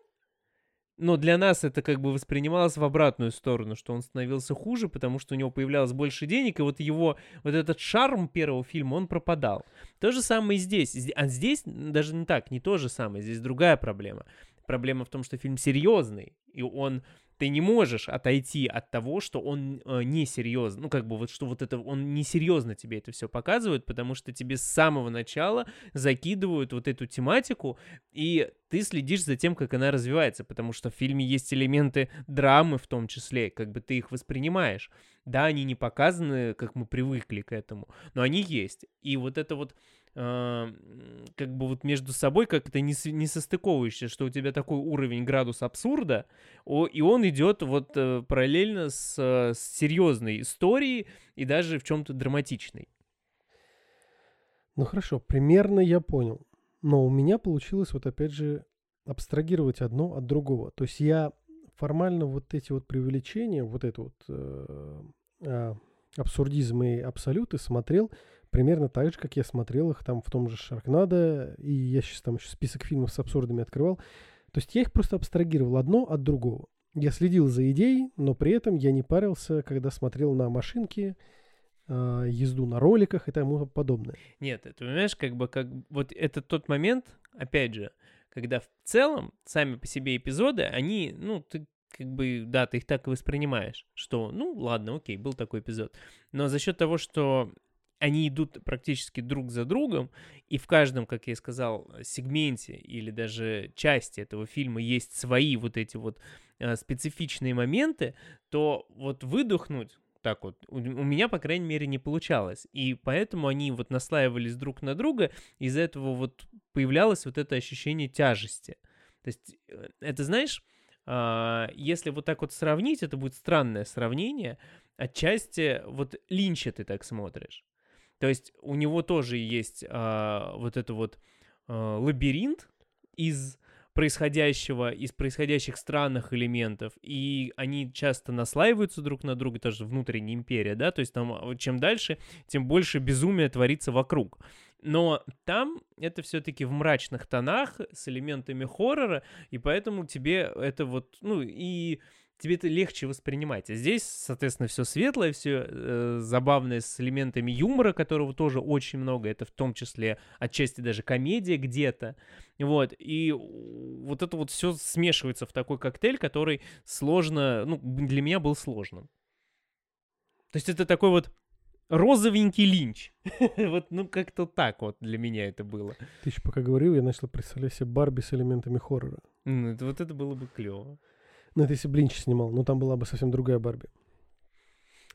но для нас это как бы воспринималось в обратную сторону, что он становился хуже, потому что у него появлялось больше денег, и вот его, вот этот шарм первого фильма, он пропадал. То же самое и здесь. А здесь даже не так, не то же самое, здесь другая проблема. Проблема в том, что фильм серьезный, и он ты не можешь отойти от того, что он э, несерьезно, ну как бы вот что вот это он несерьезно тебе это все показывает, потому что тебе с самого начала закидывают вот эту тематику, и ты следишь за тем, как она развивается, потому что в фильме есть элементы драмы в том числе, как бы ты их воспринимаешь. Да, они не показаны, как мы привыкли к этому, но они есть. И вот это вот э, как бы вот между собой как-то не, не состыковываешься, что у тебя такой уровень градус абсурда, о, и он идет вот э, параллельно с, э, с серьезной историей и даже в чем-то драматичной. Ну хорошо, примерно я понял. Но у меня получилось вот опять же абстрагировать одно от другого. То есть я формально вот эти вот преувеличения, вот это вот э, э, абсурдизм и абсолюты смотрел примерно так же, как я смотрел их там в том же Шаркнадо, и я сейчас там еще список фильмов с абсурдами открывал. То есть я их просто абстрагировал одно от другого. Я следил за идеей, но при этом я не парился, когда смотрел на машинки, э, езду на роликах и тому подобное. Нет, ты понимаешь, как бы как вот это тот момент, опять же, когда в целом сами по себе эпизоды, они, ну, ты как бы, да, ты их так и воспринимаешь, что, ну, ладно, окей, был такой эпизод. Но за счет того, что они идут практически друг за другом, и в каждом, как я и сказал, сегменте или даже части этого фильма есть свои вот эти вот э, специфичные моменты, то вот выдохнуть так вот. У, у меня, по крайней мере, не получалось. И поэтому они вот наслаивались друг на друга, из-за этого вот появлялось вот это ощущение тяжести. То есть, э, это знаешь, э, если вот так вот сравнить, это будет странное сравнение, отчасти вот Линча ты так смотришь. То есть у него тоже есть а, вот это вот а, лабиринт из происходящего, из происходящих странных элементов, и они часто наслаиваются друг на друга, тоже внутренняя империя, да, то есть там а, чем дальше, тем больше безумия творится вокруг. Но там это все-таки в мрачных тонах с элементами хоррора, и поэтому тебе это вот, ну, и тебе это легче воспринимать. А здесь, соответственно, все светлое, все э, забавное с элементами юмора, которого тоже очень много. Это в том числе отчасти даже комедия где-то. Вот. И вот это вот все смешивается в такой коктейль, который сложно, ну, для меня был сложным. То есть это такой вот розовенький линч. вот, ну, как-то так вот для меня это было. Ты еще пока говорил, я начал представлять себе Барби с элементами хоррора. Ну, это, вот это было бы клево. Ну, это если Блинч снимал, но там была бы совсем другая Барби.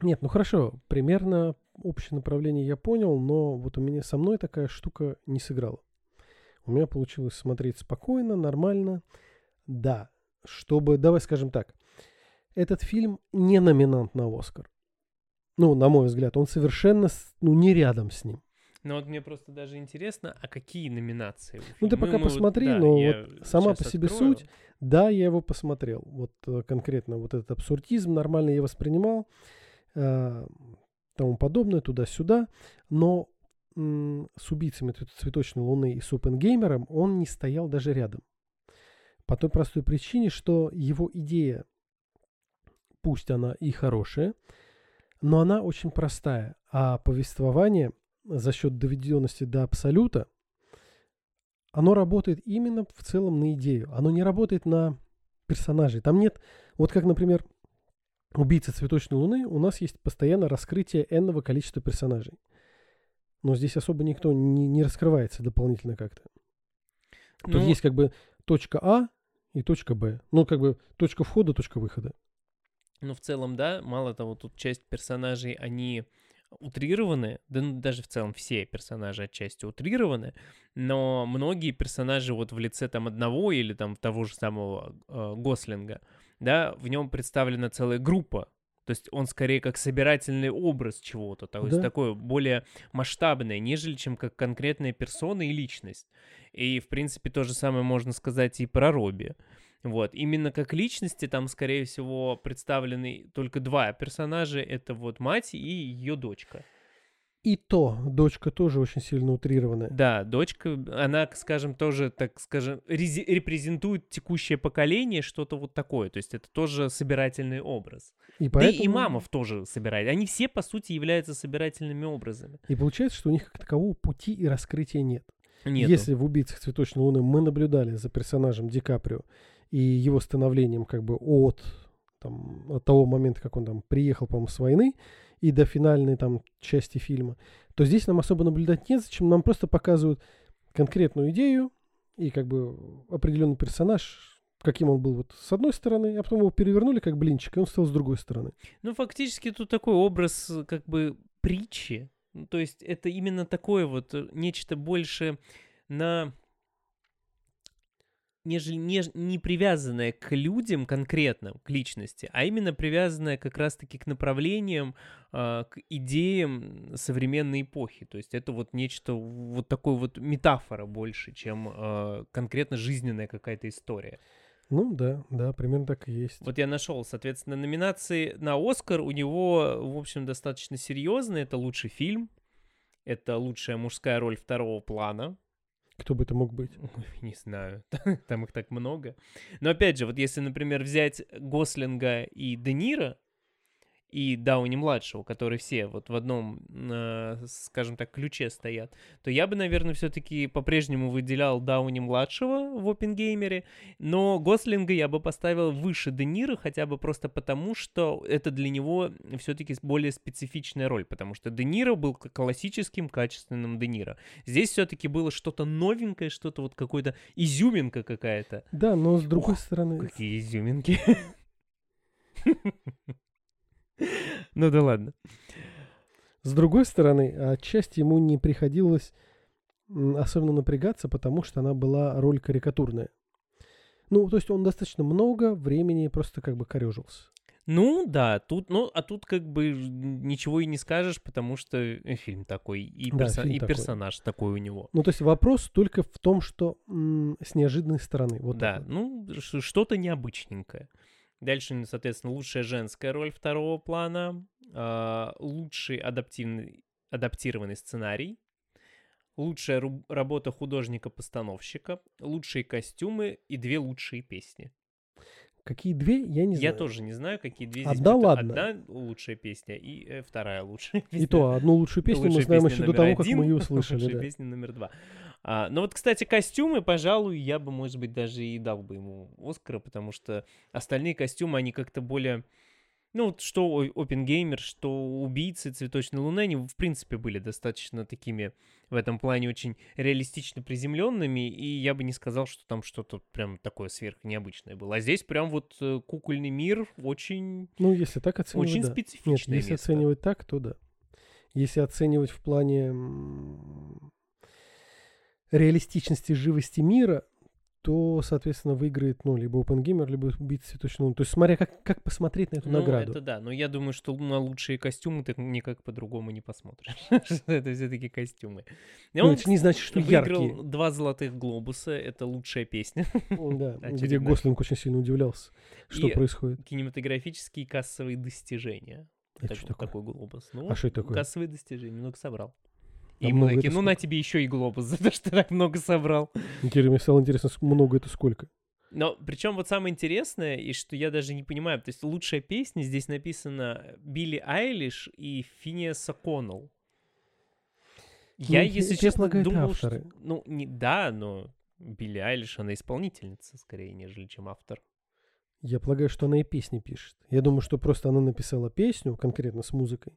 Нет, ну хорошо, примерно общее направление я понял, но вот у меня со мной такая штука не сыграла. У меня получилось смотреть спокойно, нормально. Да, чтобы, давай скажем так, этот фильм не номинант на Оскар. Ну, на мой взгляд, он совершенно ну, не рядом с ним. Ну вот мне просто даже интересно, а какие номинации? Ну ты пока мы посмотри, вот, да, но вот сама по себе открою. суть, да, я его посмотрел. Вот э, конкретно вот этот абсурдизм нормально я воспринимал, э, тому подобное, туда-сюда. Но м- с убийцами цветочной луны и с Опенгеймером он не стоял даже рядом. По той простой причине, что его идея, пусть она и хорошая, но она очень простая, а повествование за счет доведенности до абсолюта, оно работает именно в целом на идею. Оно не работает на персонажей. Там нет, вот как, например, убийца цветочной луны, у нас есть постоянно раскрытие энного количества персонажей. Но здесь особо никто не, не раскрывается дополнительно как-то. Ну, То есть есть как бы точка А и точка Б. Ну, как бы точка входа, точка выхода. Ну, в целом, да, мало того, тут часть персонажей, они утрированы, да ну, даже в целом все персонажи отчасти утрированы, но многие персонажи вот в лице там одного или там того же самого э, Гослинга, да, в нем представлена целая группа, то есть он скорее как собирательный образ чего-то, то есть да. такое более масштабное, нежели чем как конкретная персона и личность. И, в принципе, то же самое можно сказать и про Робби. Вот, именно как личности там, скорее всего, представлены только два персонажа. Это вот мать и ее дочка. И то, дочка тоже очень сильно утрированная. Да, дочка, она, скажем, тоже, так скажем, репрезентует текущее поколение, что-то вот такое. То есть это тоже собирательный образ. И поэтому... Да и мамов тоже собирает. Они все, по сути, являются собирательными образами. И получается, что у них как такового пути и раскрытия нет. Нету. Если в «Убийцах цветочной луны» мы наблюдали за персонажем Ди Каприо и его становлением как бы от, там, от того момента, как он там приехал, по-моему, с войны, и до финальной там части фильма, то здесь нам особо наблюдать нет, зачем нам просто показывают конкретную идею и как бы определенный персонаж, каким он был вот с одной стороны, а потом его перевернули как блинчик, и он стал с другой стороны. Ну, фактически тут такой образ как бы притчи. Ну, то есть это именно такое вот э, нечто больше на нежели не, не привязанная к людям конкретно, к личности, а именно привязанная как раз-таки к направлениям, э, к идеям современной эпохи. То есть это вот нечто, вот такой вот метафора больше, чем э, конкретно жизненная какая-то история. Ну да, да, примерно так и есть. Вот я нашел, соответственно, номинации на Оскар у него, в общем, достаточно серьезные. Это лучший фильм, это лучшая мужская роль второго плана, кто бы это мог быть? Не знаю, там их так много. Но опять же, вот если, например, взять Гослинга и Де Ниро, и Дауни-младшего, которые все вот в одном, э, скажем так, ключе стоят, то я бы, наверное, все-таки по-прежнему выделял Дауни-младшего в Опенгеймере, но Гослинга я бы поставил выше Де Ниро, хотя бы просто потому, что это для него все-таки более специфичная роль, потому что Де Ниро был классическим, качественным Де Ниро. Здесь все-таки было что-то новенькое, что-то вот какой-то изюминка какая-то. Да, но с другой О, стороны... Какие изюминки. Ну да ладно. С другой стороны, отчасти ему не приходилось особенно напрягаться, потому что она была роль карикатурная. Ну, то есть он достаточно много времени просто как бы корежился. Ну, да, тут, ну, а тут как бы ничего и не скажешь, потому что э, фильм такой, и, да, перso- фильм и такой. персонаж такой у него. Ну, то есть вопрос только в том, что м- с неожиданной стороны. Вот да, так. ну, что-то необычненькое. Дальше, соответственно, лучшая женская роль второго плана, э, лучший адаптивный, адаптированный сценарий, лучшая работа художника-постановщика, лучшие костюмы и две лучшие песни. Какие две, я не знаю. Я тоже не знаю, какие две здесь. Одна, ладно. Одна лучшая песня и э, вторая лучшая песня. И то, одну лучшую песню лучшая мы знаем еще до того, один, как мы ее услышали. Лучшая да. песня номер два. А, но вот, кстати, костюмы, пожалуй, я бы, может быть, даже и дал бы ему Оскара, потому что остальные костюмы, они как-то более Ну, вот что Опенгеймер, что Убийцы Цветочной Луны, они, в принципе, были достаточно такими в этом плане очень реалистично приземленными, и я бы не сказал, что там что-то прям такое сверхнеобычное было. А здесь прям вот э, кукольный мир очень... Ну, если так оценивать, Очень да. специфичное Нет, если место. оценивать так, то да. Если оценивать в плане реалистичности, живости мира, то, соответственно, выиграет, ну, либо OpenGamer, либо Убийца Цветочной Луны. То есть, смотря как, как посмотреть на эту Ну, награду. это да, но я думаю, что на лучшие костюмы ты никак по-другому не посмотришь. Это все-таки костюмы. И Ну, он это не значит, что выиграл яркие. два золотых глобуса, это лучшая песня. Да, где. Гослинг очень сильно удивлялся, что И происходит. Кинематографические кассовые достижения. Это Так- что такое? Такой глобус. Ну, А что это такое? Кассовые достижения, много собрал. А И такие, это ну на тебе еще и глобус за то, что ты так много собрал. Интересно, мне стало интересно, много это сколько. Но причем вот самое интересное, и что я даже не понимаю, то есть лучшая песня здесь написана Билли Айлиш и Финиаса Коннелл. Я, Ну, если честно, думал, что... Ну, не, да, но Билли Айлиш, она исполнительница скорее, нежели чем автор. Я полагаю, что она и песни пишет. Я думаю, что просто она написала песню конкретно с музыкой.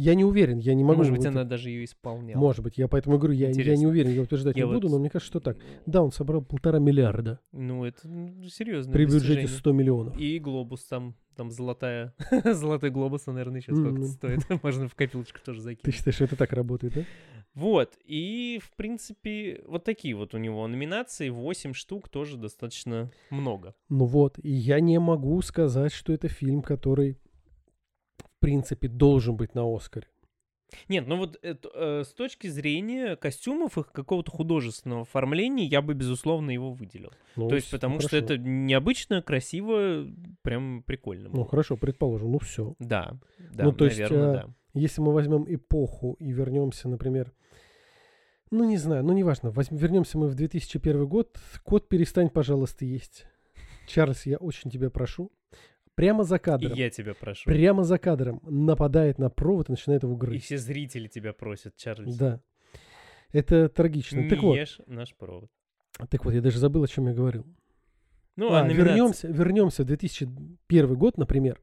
Я не уверен, я не могу... Может быть, она даже ее исполняла. Может быть, я поэтому говорю, я, я не уверен, я утверждать Я не буду, вот- но мне кажется, что так. Да, он собрал полтора миллиарда Ну, это ну, серьезно. при бюджете 100 миллионов. И глобус там, там золотая, золотой глобус, он, наверное, еще сколько Мгм. стоит. Можно в копилочку тоже Ты закинуть. считаешь, что это так работает, да? Вот, и, в принципе, вот такие вот у него номинации, 8 штук, тоже достаточно много. Ну вот, и я не могу сказать, что это фильм, который, принципе, должен быть на Оскаре. Нет, ну вот это, э, с точки зрения костюмов, их какого-то художественного оформления, я бы, безусловно, его выделил. Ну, То есть, потому что хорошо. это необычно, красиво, прям прикольно. Ну было. хорошо, предположим, ну все. Да, да, Ну, то есть, наверное, а, да. Если мы возьмем эпоху и вернемся, например, ну не знаю, ну неважно, возьм- вернемся мы в 2001 год, кот перестань, пожалуйста, есть. Чарльз, я очень тебя прошу, прямо за И кадром, я тебя прошу. прямо за кадром нападает на провод и начинает его И грызть. все зрители тебя просят, Чарльз. Да. Это трагично. Не так вот, ешь наш провод. так вот, я даже забыл, о чем я говорил. Ну, А, а, вернемся, вернемся в 2001 год, например.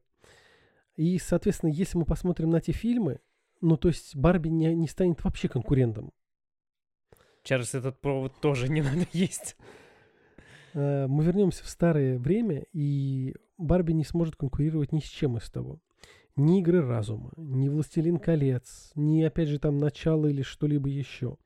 И, соответственно, если мы посмотрим на эти фильмы, ну, то есть Барби не, не станет вообще конкурентом. Чарльз, этот провод тоже не надо есть. Э, Мы вернемся в старое время, и Барби не сможет конкурировать ни с чем из того. Ни игры разума, ни Властелин колец, ни, опять же, там начало или что-либо еще.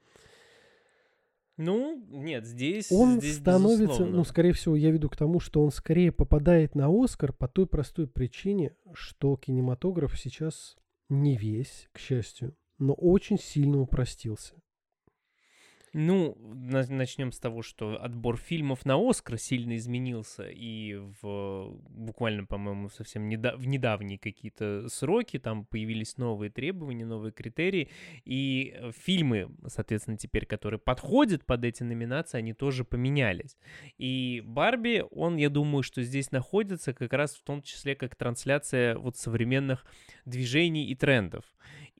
Ну, нет, здесь Он здесь становится, безусловно. ну, скорее всего, я веду к тому, что он скорее попадает на Оскар по той простой причине, что кинематограф сейчас не весь, к счастью, но очень сильно упростился. Ну, начнем с того, что отбор фильмов на Оскар сильно изменился, и в буквально, по-моему, совсем неда- в недавние какие-то сроки там появились новые требования, новые критерии, и э, фильмы, соответственно, теперь, которые подходят под эти номинации, они тоже поменялись. И Барби, он, я думаю, что здесь находится как раз в том числе как трансляция вот современных движений и трендов.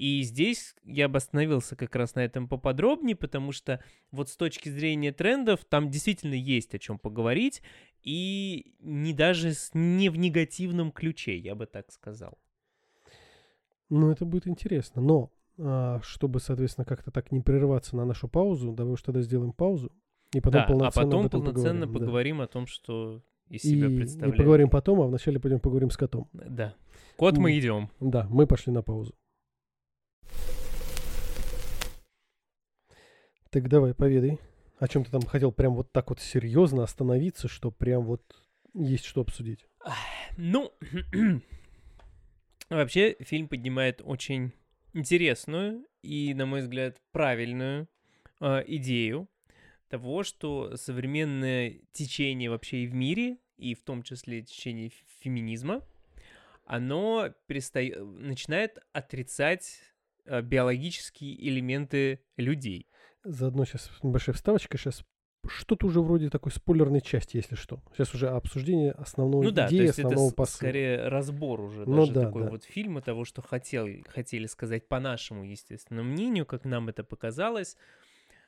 И здесь я бы остановился как раз на этом поподробнее, потому что вот с точки зрения трендов там действительно есть о чем поговорить, и не даже с, не в негативном ключе, я бы так сказал. Ну, это будет интересно. Но, а, чтобы, соответственно, как-то так не прерываться на нашу паузу, давай уж тогда сделаем паузу. И потом да, а полноценно потом об этом полноценно поговорим, да. поговорим о том, что из И, себя и представляет. поговорим потом, а вначале пойдем поговорим с котом. Да. Кот, мы идем. Да, мы пошли на паузу. Так давай, поведай. О чем ты там хотел прям вот так вот серьезно остановиться, что прям вот есть что обсудить. Ну, вообще фильм поднимает очень интересную и, на мой взгляд, правильную э, идею того, что современное течение вообще и в мире, и в том числе течение феминизма, оно переста- начинает отрицать э, биологические элементы людей. Заодно сейчас небольшая вставочка. Сейчас что-то уже вроде такой спойлерной части, если что. Сейчас уже обсуждение основной Ну да, то идеи, есть это основного с- посыла. скорее разбор уже Ну даже да, такой да. вот фильма того, что хотел, хотели сказать по нашему естественному мнению, как нам это показалось.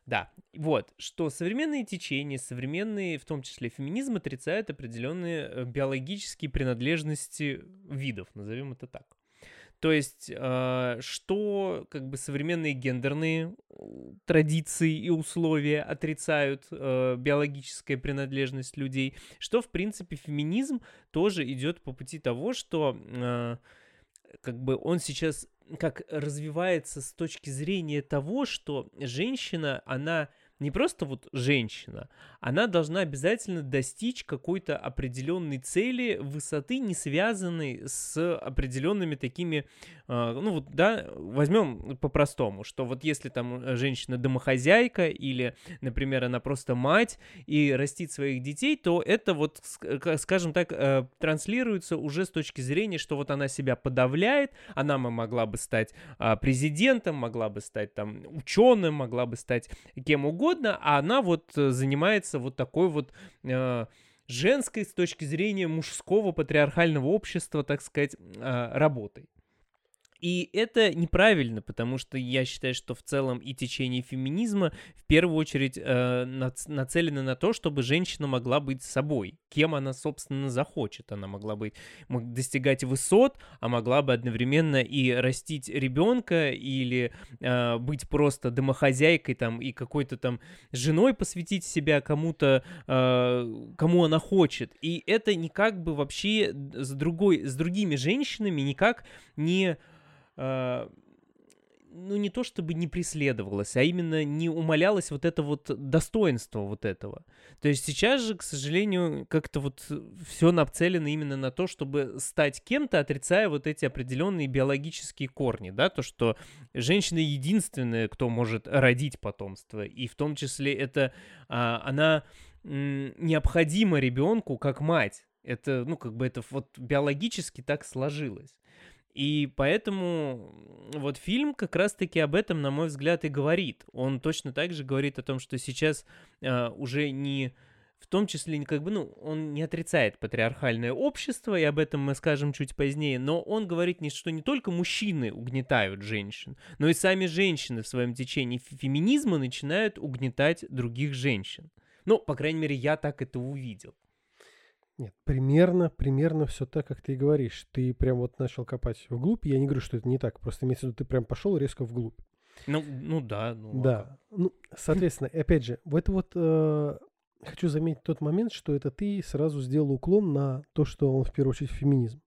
Да, вот, что современные течения, современные, в том числе феминизм, отрицают определенные э, биологические принадлежности видов, назовем это так. То есть, э, что как бы современные гендерные традиции и условия отрицают э, биологическая принадлежность людей, что, в принципе, феминизм тоже идет по пути того, что э, как бы он сейчас как развивается с точки зрения того, что женщина, она не просто вот женщина, она должна обязательно достичь какой-то определенной цели высоты, не связанной с определенными такими, а, ну вот, да, возьмем по-простому, что вот если там женщина домохозяйка или, например, она просто мать и растит своих детей, то это вот, скажем так, э, транслируется уже с точки зрения, что вот она себя подавляет, она могла бы стать а, президентом, могла бы стать там ученым, могла бы стать кем угодно, а она вот занимается является вот такой вот э, женской с точки зрения мужского патриархального общества, так сказать, э, работой. И это неправильно, потому что я считаю, что в целом и течение феминизма в первую очередь э, нацелено на то, чтобы женщина могла быть собой, кем она, собственно, захочет. Она могла быть, достигать высот, а могла бы одновременно и растить ребенка или э, быть просто домохозяйкой там и какой-то там женой посвятить себя кому-то, э, кому она хочет. И это никак бы вообще с другой, с другими женщинами никак не ну, не то чтобы не преследовалось, а именно не умалялось вот это вот достоинство вот этого. То есть сейчас же, к сожалению, как-то вот все нацелено именно на то, чтобы стать кем-то, отрицая вот эти определенные биологические корни, да, то, что женщина единственная, кто может родить потомство, и в том числе это а, она м, необходима ребенку как мать. Это, ну, как бы это вот биологически так сложилось. И поэтому вот фильм как раз-таки об этом, на мой взгляд, и говорит. Он точно так же говорит о том, что сейчас э, уже не в том числе, как бы, ну, он не отрицает патриархальное общество, и об этом мы скажем чуть позднее, но он говорит, что не только мужчины угнетают женщин, но и сами женщины в своем течении феминизма начинают угнетать других женщин. Ну, по крайней мере, я так это увидел. Нет, примерно, примерно все так, как ты и говоришь. Ты прям вот начал копать вглубь. Я не говорю, что это не так. Просто имеется в виду, ты прям пошел резко вглубь. Ну, ну да. Ну, да. А ну, соответственно, опять же, в это вот э, хочу заметить тот момент, что это ты сразу сделал уклон на то, что он в первую очередь феминизм.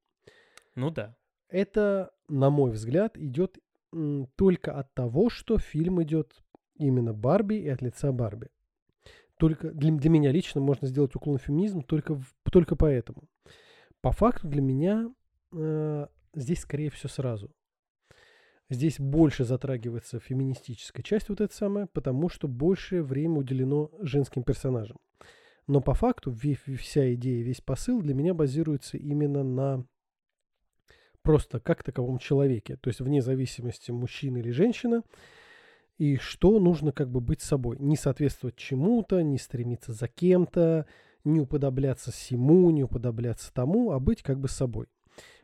Ну да. Это, на мой взгляд, идет м, только от того, что фильм идет именно Барби и от лица Барби только для, для меня лично можно сделать уклон в феминизм только, в, только поэтому. По факту для меня э, здесь скорее все сразу. Здесь больше затрагивается феминистическая часть вот эта самая, потому что больше время уделено женским персонажам. Но по факту вся идея, весь посыл для меня базируется именно на просто как таковом человеке. То есть вне зависимости мужчина или женщина, и что нужно как бы быть собой. Не соответствовать чему-то, не стремиться за кем-то, не уподобляться всему, не уподобляться тому, а быть как бы собой.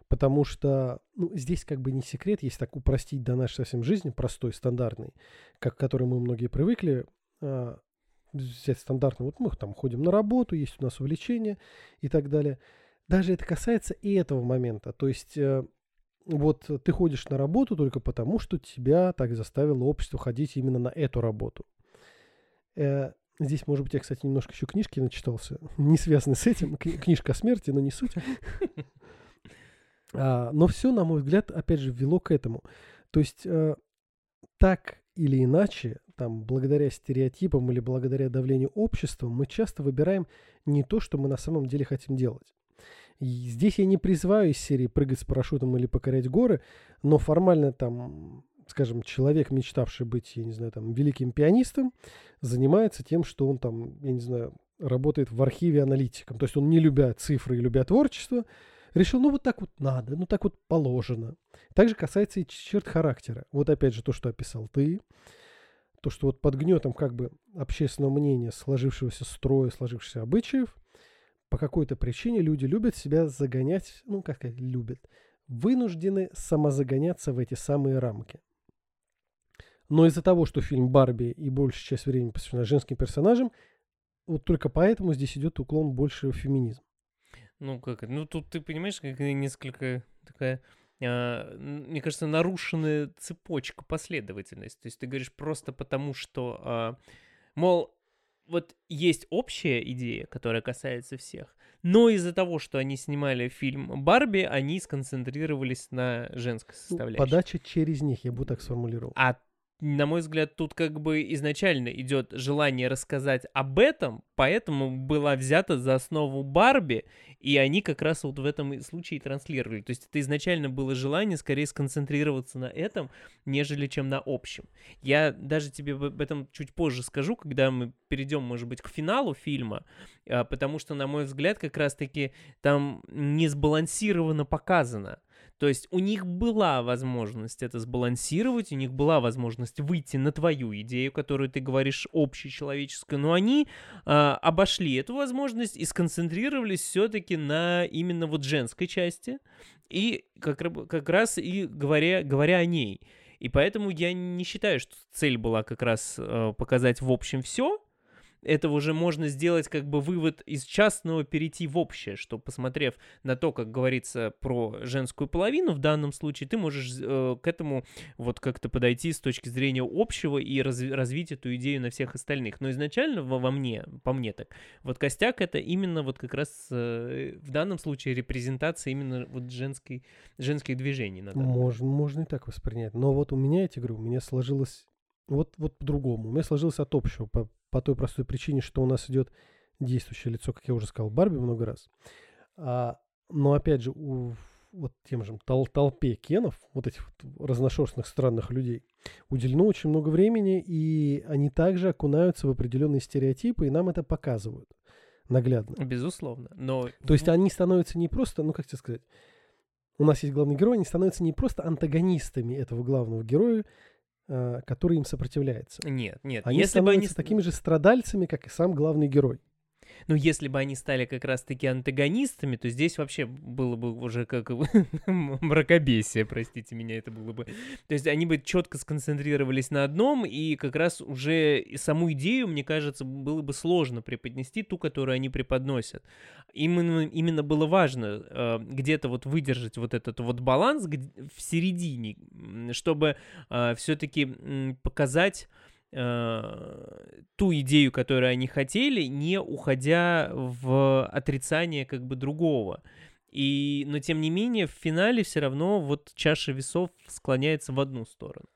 Потому что ну, здесь как бы не секрет, если так упростить до нашей совсем жизни, простой, стандартный, как к которой мы многие привыкли, а, взять стандартно, вот мы там ходим на работу, есть у нас увлечения и так далее. Даже это касается и этого момента. То есть э, вот ты ходишь на работу только потому, что тебя так заставило общество ходить именно на эту работу. Э, здесь, может быть, я, кстати, немножко еще книжки начитался, не связанные с этим. Книжка о смерти, но не суть. А, но все, на мой взгляд, опять же, вело к этому. То есть э, так или иначе, там, благодаря стереотипам или благодаря давлению общества, мы часто выбираем не то, что мы на самом деле хотим делать. Здесь я не призываю из серии прыгать с парашютом или покорять горы, но формально там, скажем, человек, мечтавший быть, я не знаю, там, великим пианистом, занимается тем, что он там, я не знаю, работает в архиве аналитиком. То есть он, не любя цифры и любя творчество, решил, ну вот так вот надо, ну так вот положено. Также касается и черт характера. Вот опять же то, что описал ты, то, что вот под гнетом как бы общественного мнения, сложившегося строя, сложившихся обычаев, по какой-то причине люди любят себя загонять, ну, как сказать, любят, вынуждены самозагоняться в эти самые рамки. Но из-за того, что фильм Барби и большая часть времени посвящена женским персонажам, вот только поэтому здесь идет уклон больше в феминизм. Ну, как? Ну, тут ты понимаешь, как несколько такая а, мне кажется, нарушенная цепочка, последовательность. То есть ты говоришь просто потому, что, а, мол, вот есть общая идея, которая касается всех, но из-за того, что они снимали фильм Барби, они сконцентрировались на женской ну, составляющей. Подача через них, я бы так сформулировал. А на мой взгляд, тут как бы изначально идет желание рассказать об этом, поэтому была взята за основу Барби, и они как раз вот в этом случае транслировали. То есть это изначально было желание скорее сконцентрироваться на этом, нежели чем на общем. Я даже тебе об этом чуть позже скажу, когда мы перейдем, может быть, к финалу фильма, а, потому что, на мой взгляд, как раз-таки там не сбалансированно показано. То есть у них была возможность это сбалансировать, у них была возможность выйти на твою идею, которую ты говоришь общечеловеческую, но они э, обошли эту возможность и сконцентрировались все-таки на именно вот женской части и как, как раз и говоря, говоря о ней. И поэтому я не считаю, что цель была как раз э, показать в общем все, это уже можно сделать как бы вывод из частного перейти в общее, что посмотрев на то, как говорится про женскую половину в данном случае, ты можешь э, к этому вот как-то подойти с точки зрения общего и раз, развить эту идею на всех остальных. Но изначально во, во мне, по мне так, вот костяк это именно вот как раз э, в данном случае репрезентация именно вот женской, женских движений. можно, можно и так воспринять. Но вот у меня, я тебе говорю, у меня сложилось вот, вот по-другому. У меня сложилось от общего, по, по той простой причине, что у нас идет действующее лицо, как я уже сказал, Барби много раз. А, но опять же, у вот тем же тол толпе кенов, вот этих вот разношерстных странных людей, уделено очень много времени, и они также окунаются в определенные стереотипы, и нам это показывают наглядно. Безусловно, но... То есть они становятся не просто, ну как тебе сказать, у нас есть главный герой, они становятся не просто антагонистами этого главного героя, который им сопротивляется. Нет, нет. Они если становятся бы они... такими же страдальцами, как и сам главный герой. Ну, если бы они стали как раз-таки антагонистами, то здесь вообще было бы уже как мракобесие, простите меня, это было бы. То есть они бы четко сконцентрировались на одном, и как раз уже саму идею, мне кажется, было бы сложно преподнести ту, которую они преподносят. Именно, именно было важно э, где-то вот выдержать вот этот вот баланс в середине, чтобы э, все-таки показать Э, ту идею, которую они хотели, не уходя в отрицание как бы другого. И, но тем не менее, в финале все равно вот чаша весов склоняется в одну сторону.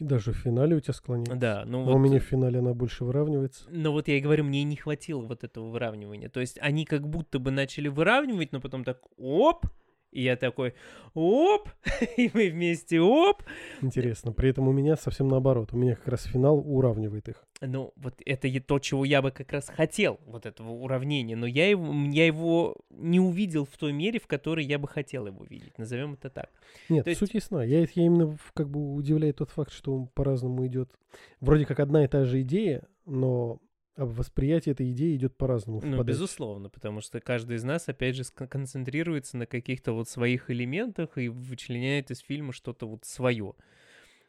Даже в финале у тебя склоняется. Да, ну вот... у меня в финале она больше выравнивается. Но вот я и говорю, мне не хватило вот этого выравнивания. То есть они как будто бы начали выравнивать, но потом так оп, и я такой, оп, и мы вместе, оп. Интересно, при этом у меня совсем наоборот. У меня как раз финал уравнивает их. Ну, вот это то, чего я бы как раз хотел, вот этого уравнения, но я его, я его не увидел в той мере, в которой я бы хотел его видеть, назовем это так. Нет, то есть... суть ясна. Я, я именно как бы удивляет тот факт, что он по-разному идет. Вроде как одна и та же идея, но а восприятие этой идеи идет по-разному. Ну, безусловно, потому что каждый из нас, опять же, концентрируется на каких-то вот своих элементах и вычленяет из фильма что-то вот свое.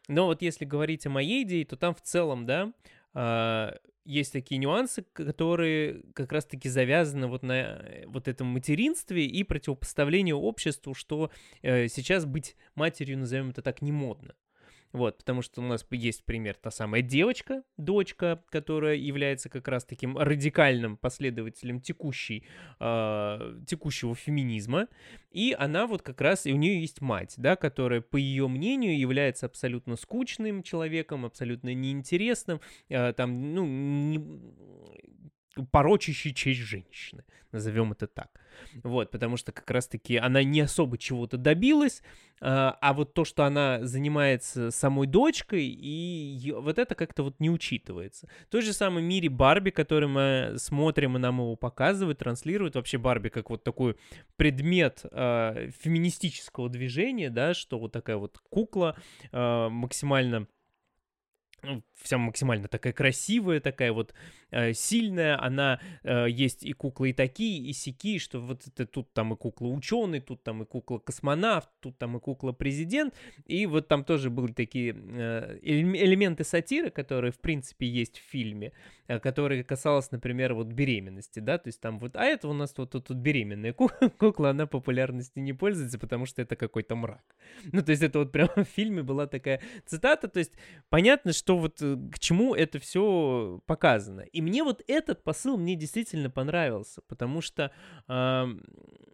Но вот если говорить о моей идее, то там в целом, да, а, есть такие нюансы, которые как раз-таки завязаны вот на э, вот этом материнстве и противопоставлению обществу, что э, сейчас быть матерью, назовем это так, не модно. Вот, потому что у нас есть пример, та самая девочка, дочка, которая является как раз таким радикальным последователем текущей, э, текущего феминизма. И она вот как раз, и у нее есть мать, да, которая, по ее мнению, является абсолютно скучным человеком, абсолютно неинтересным, э, там, ну, не, порочащий честь женщины, назовем это так. Вот, потому что как раз-таки она не особо чего-то добилась, а, а вот то, что она занимается самой дочкой, и вот это как-то вот не учитывается. В той же самой мире Барби, который мы смотрим, и нам его показывают, транслируют, вообще Барби как вот такой предмет э, феминистического движения, да, что вот такая вот кукла э, максимально вся максимально такая красивая, такая вот э, сильная, она э, есть и куклы и такие, и сики, что вот это тут там и кукла ученый, тут там и кукла космонавт, тут там и кукла президент, и вот там тоже были такие э, элементы сатиры, которые в принципе есть в фильме, э, которые касалось, например, вот беременности, да, то есть там вот, а это у нас вот тут, беременная кукла, она популярности не пользуется, потому что это какой-то мрак. Ну, то есть это вот прямо в фильме была такая цитата, то есть понятно, что вот э, к чему это все показано. И мне вот этот посыл мне действительно понравился, потому что э,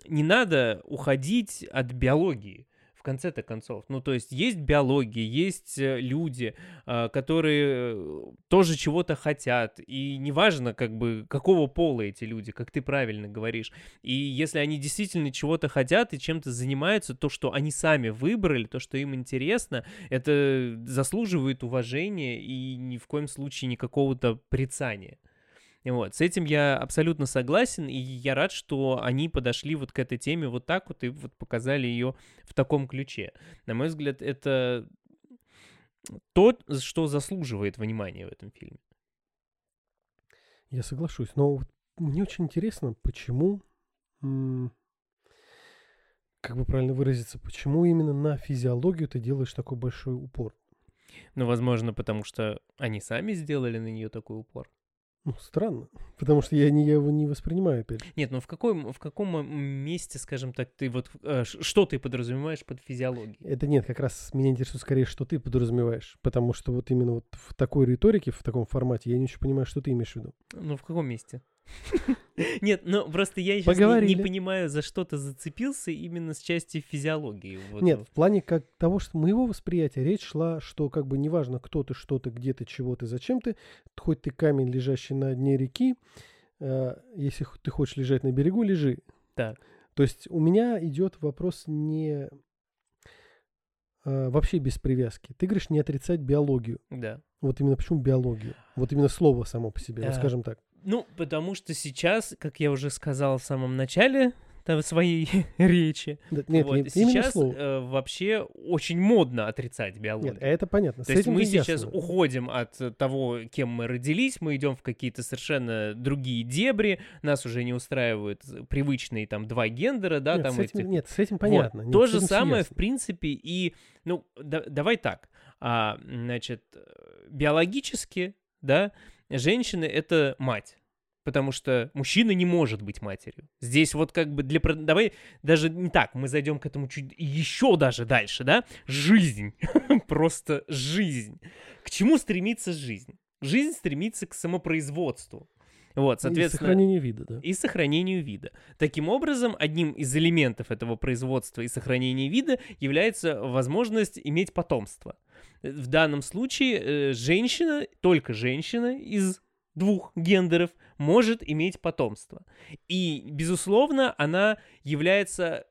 не надо уходить от биологии в конце-то концов. Ну, то есть есть биология, есть э, люди, а, которые э, тоже чего-то хотят, и неважно, как бы, какого пола эти люди, как ты правильно говоришь. И если они действительно чего-то хотят и чем-то занимаются, то, что они сами выбрали, то, что им интересно, это заслуживает уважения и ни в коем случае никакого-то прицания. Вот, с этим я абсолютно согласен, и я рад, что они подошли вот к этой теме вот так вот и вот показали ее в таком ключе. На мой взгляд, это то, что заслуживает внимания в этом фильме. Я соглашусь, но мне очень интересно, почему, как бы правильно выразиться, почему именно на физиологию ты делаешь такой большой упор? Ну, возможно, потому что они сами сделали на нее такой упор. Ну, странно, потому что я, не, я его не воспринимаю опять. Нет, ну в каком, в каком месте, скажем так, ты вот, э, что ты подразумеваешь под физиологией? Это нет, как раз меня интересует скорее, что ты подразумеваешь, потому что вот именно вот в такой риторике, в таком формате, я не очень понимаю, что ты имеешь в виду. Ну, в каком месте? Нет, ну просто я сейчас не, не понимаю, за что ты зацепился именно с части физиологии. Вот. Нет, в плане как того, что моего восприятия речь шла, что как бы неважно, кто ты, что ты, где ты, чего ты, зачем ты, хоть ты камень, лежащий на дне реки, э, если ты хочешь лежать на берегу, лежи. Так. То есть у меня идет вопрос не э, вообще без привязки. Ты говоришь не отрицать биологию. Да. Вот именно почему биологию? Вот именно слово само по себе, вот скажем так. Ну, потому что сейчас, как я уже сказал в самом начале в своей речи. Да, нет, вот, не, сейчас э, вообще очень модно отрицать биологию. Нет, это понятно. То С есть мы сейчас ясно. уходим от того, кем мы родились, мы идем в какие-то совершенно другие дебри, нас уже не устраивают привычные там два гендера, да, нет, там с этим, этих. Нет, с этим понятно. Вот. Нет, То же самое, в принципе, и, ну, да, давай так, а, значит, биологически, да, женщины — это мать. Потому что мужчина не может быть матерью. Здесь вот как бы для... Давай даже не так, мы зайдем к этому чуть еще даже дальше, да? Жизнь. Просто жизнь. К чему стремится жизнь? Жизнь стремится к самопроизводству. Вот, соответственно... И сохранению вида, да. И сохранению вида. Таким образом, одним из элементов этого производства и сохранения вида является возможность иметь потомство. В данном случае э, женщина, только женщина из двух гендеров может иметь потомство. И, безусловно, она является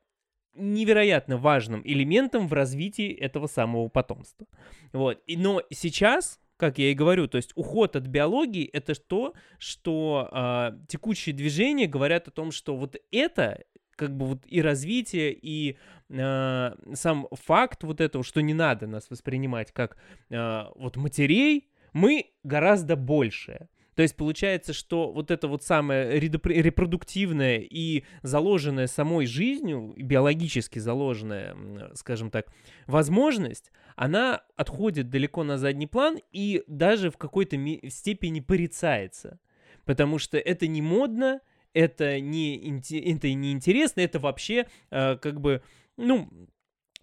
невероятно важным элементом в развитии этого самого потомства. Вот. И, но сейчас, как я и говорю, то есть уход от биологии это то, что э, текущие движения говорят о том, что вот это как бы вот и развитие, и э, сам факт вот этого, что не надо нас воспринимать как э, вот матерей, мы гораздо большее. То есть получается, что вот это вот самое репродуктивное и заложенное самой жизнью, биологически заложенная, скажем так, возможность, она отходит далеко на задний план и даже в какой-то степени порицается. Потому что это не модно, это не, это не интересно, это вообще э, как бы, ну,